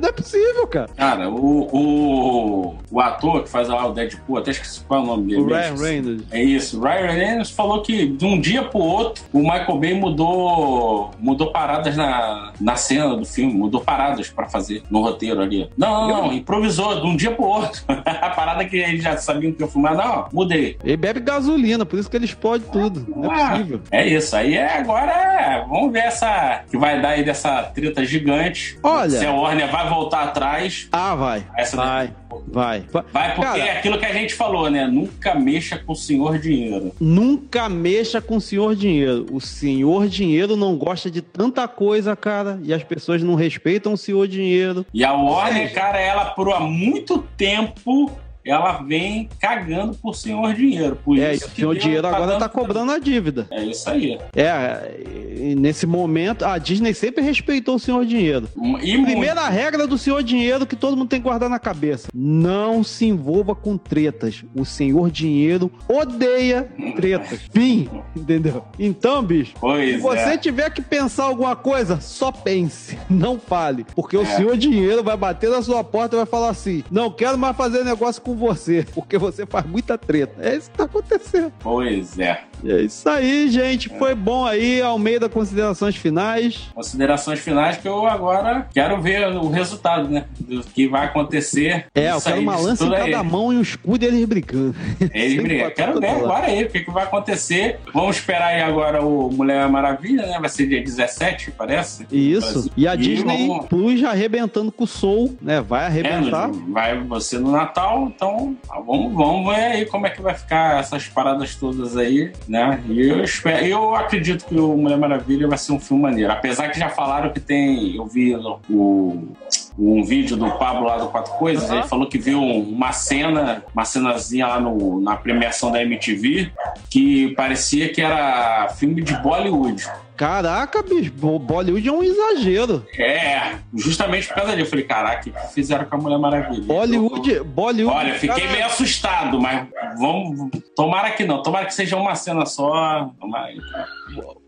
Não é possível, cara. Cara, o, o, o ator que faz lá o Deadpool, até esqueci qual é o nome dele. O Ryan Reynolds. É isso. Ryan Reynolds falou que de um dia pro outro, o Michael Bay mudou, mudou paradas na, na cena do filme, mudou paradas para fazer no roteiro ali. Não, não, não, improvisou de um dia pro outro. a parada que eles já sabiam que eu fumar, não, mudei. Ele bebe gasolina, por isso que ele explode tudo. Não é ah, possível. É isso. Aí é, agora é, vamos ver essa que vai dar aí dessa treta gigante. Olha. Se a Warner vai voltar atrás. Ah, vai. Essa vai. Vai. Vai porque Cara, é aquilo que a gente falou, né? Nunca mexa com o senhor dinheiro. Nunca mexa com o senhor dinheiro. O senhor dinheiro não gosta de tanta coisa, cara, e as pessoas não respeitam o senhor dinheiro. E a Warner, cara, ela por há muito tempo ela vem cagando por senhor dinheiro. Por é, isso e o senhor dinheiro agora tá cobrando a dívida. É isso aí. É, nesse momento, a Disney sempre respeitou o senhor dinheiro. E Primeira muito. regra do senhor dinheiro que todo mundo tem que guardar na cabeça: não se envolva com tretas. O senhor dinheiro odeia tretas. Fim, entendeu? Então, bicho, pois se você é. tiver que pensar alguma coisa, só pense, não fale. Porque é. o senhor dinheiro vai bater na sua porta e vai falar assim: não quero mais fazer negócio com você, porque você faz muita treta. É isso que tá acontecendo. Pois é. É isso aí, gente. Foi bom aí. Almeida, considerações finais. Considerações finais que eu agora quero ver o resultado, né? Do que vai acontecer. É, eu quero uma lança em cada aí. mão e um escudo e eles brigando. Eles brigando. Quero ver agora aí o que, que vai acontecer. Vamos esperar aí agora o Mulher Maravilha, né? Vai ser dia 17, parece. Isso. E a e Disney vamos... Plus já arrebentando com o Soul, né? Vai arrebentar. É, vai você no Natal, então vamos, vamos ver aí como é que vai ficar essas paradas todas aí, né? E eu espero, eu acredito que o Mulher Maravilha vai ser um filme maneiro. Apesar que já falaram que tem, eu vi o um vídeo do Pablo lá do Quatro Coisas, uhum. ele falou que viu uma cena, uma cenazinha lá no, na premiação da MTV, que parecia que era filme de Bollywood. Caraca, bicho, Bollywood é um exagero. É, justamente por causa disso. Eu falei, caraca, o que fizeram com a Mulher Maravilha? Bollywood, Bollywood. Olha, fiquei cara... meio assustado, mas vamos. Tomara que não. Tomara que seja uma cena só. Tomara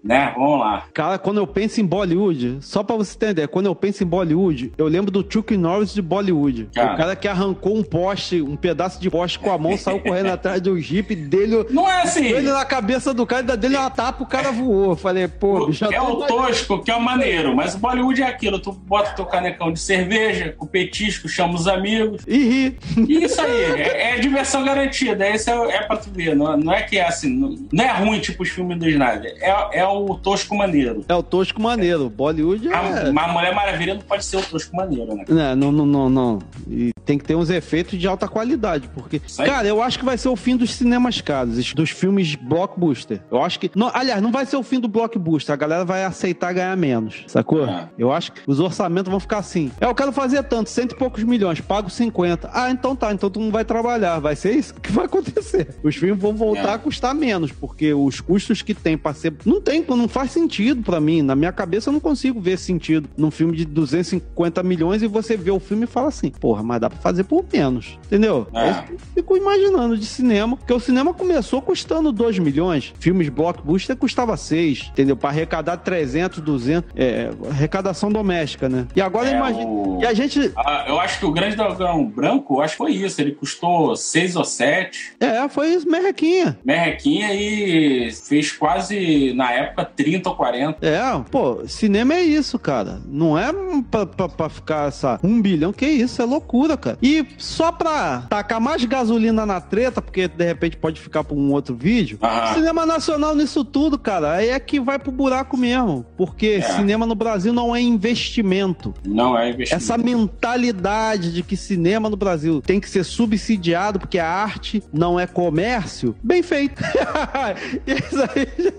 né? Vamos lá. Cara, quando eu penso em Bollywood, só pra você entender, quando eu penso em Bollywood, eu lembro do Chuck Norris de Bollywood. Cara. O cara que arrancou um poste, um pedaço de poste com a mão, saiu correndo atrás do jeep dele. Não é assim. Ele na cabeça do cara, ainda dele uma tapa, o cara voou. Eu falei, pô, bicho. É o tosco, que é o maneiro, mas o Bollywood é aquilo. Tu bota teu canecão de cerveja, com petisco, chama os amigos. E ri. Isso aí, é, é diversão garantida. Esse é, é pra tu ver. Não, não é que é assim, não, não é ruim, tipo os filmes do Snyder. É, é o o tosco maneiro. É o tosco maneiro. Bollywood é. A, a Mulher Maravilha não pode ser o tosco maneiro, né? Não, não, não, não. E tem que ter uns efeitos de alta qualidade. Porque, cara, eu acho que vai ser o fim dos cinemas caros, dos filmes blockbuster. Eu acho que. Não, aliás, não vai ser o fim do blockbuster. A galera vai aceitar ganhar menos, sacou? É. Eu acho que os orçamentos vão ficar assim. É, eu quero fazer tanto, cento e poucos milhões, pago 50. Ah, então tá, então tu não vai trabalhar. Vai ser isso que vai acontecer. Os filmes vão voltar é. a custar menos, porque os custos que tem pra ser. Não tem não faz sentido para mim. Na minha cabeça eu não consigo ver sentido num filme de 250 milhões e você vê o filme e fala assim, porra, mas dá pra fazer por menos, entendeu? É. Isso que eu fico imaginando de cinema, porque o cinema começou custando 2 milhões, filmes blockbuster custava 6, entendeu? Pra arrecadar 300, 200, é, arrecadação doméstica, né? E agora É, imagina... o- E a gente... Ah, eu acho que o Grande Dragão Branco, eu acho que foi isso. Ele custou 6 ou 7, É, foi isso, merrequinha. merrequinha e fez quase, na época, 30 ou 40. É, pô, cinema é isso, cara. Não é pra, pra, pra ficar essa um bilhão, que isso, é loucura, cara. E só pra tacar mais gasolina na treta, porque de repente pode ficar pra um outro vídeo, Aham. cinema nacional nisso tudo, cara, aí é que vai pro buraco mesmo. Porque É. cinema no Brasil não é investimento. Não é investimento. Essa mentalidade de que cinema no Brasil tem que ser subsidiado porque a arte não é comércio, bem feito. Isso aí,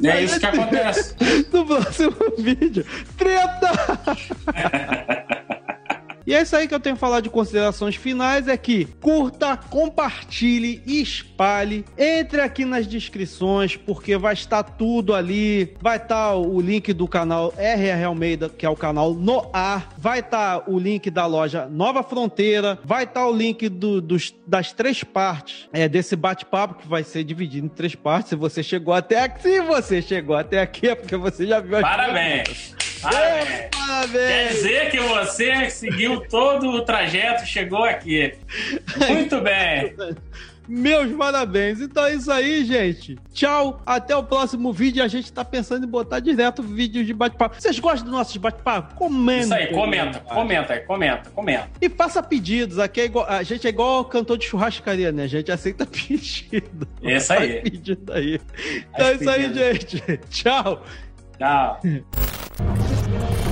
E é isso que acontece. no próximo vídeo. Treta! E é isso aí que eu tenho que falar de considerações finais: é que curta, compartilhe espalhe. Entre aqui nas descrições, porque vai estar tudo ali. Vai estar o link do canal RR Almeida, que é o canal no ar. Vai estar o link da loja Nova Fronteira. Vai estar o link do- dos- das três partes é, desse bate-papo, que vai ser dividido em três partes. Se você chegou até aqui, se você chegou até aqui, é porque você já viu as Parabéns. É, Quer dizer que você seguiu todo o trajeto chegou aqui. Muito bem. Meus parabéns. Então é isso aí, gente. Tchau. Até o próximo vídeo. A gente tá pensando em botar direto vídeo de bate-papo. Vocês gostam do nosso bate-papo? Comenta. Isso aí, comenta, comenta aí, comenta, comenta. E faça pedidos. Aqui é igual, a gente é igual cantor de churrascaria, né? A gente aceita pedido. Isso aí. Faz pedido aí. Então é isso aí, gente. Tchau. Tchau. Let's go.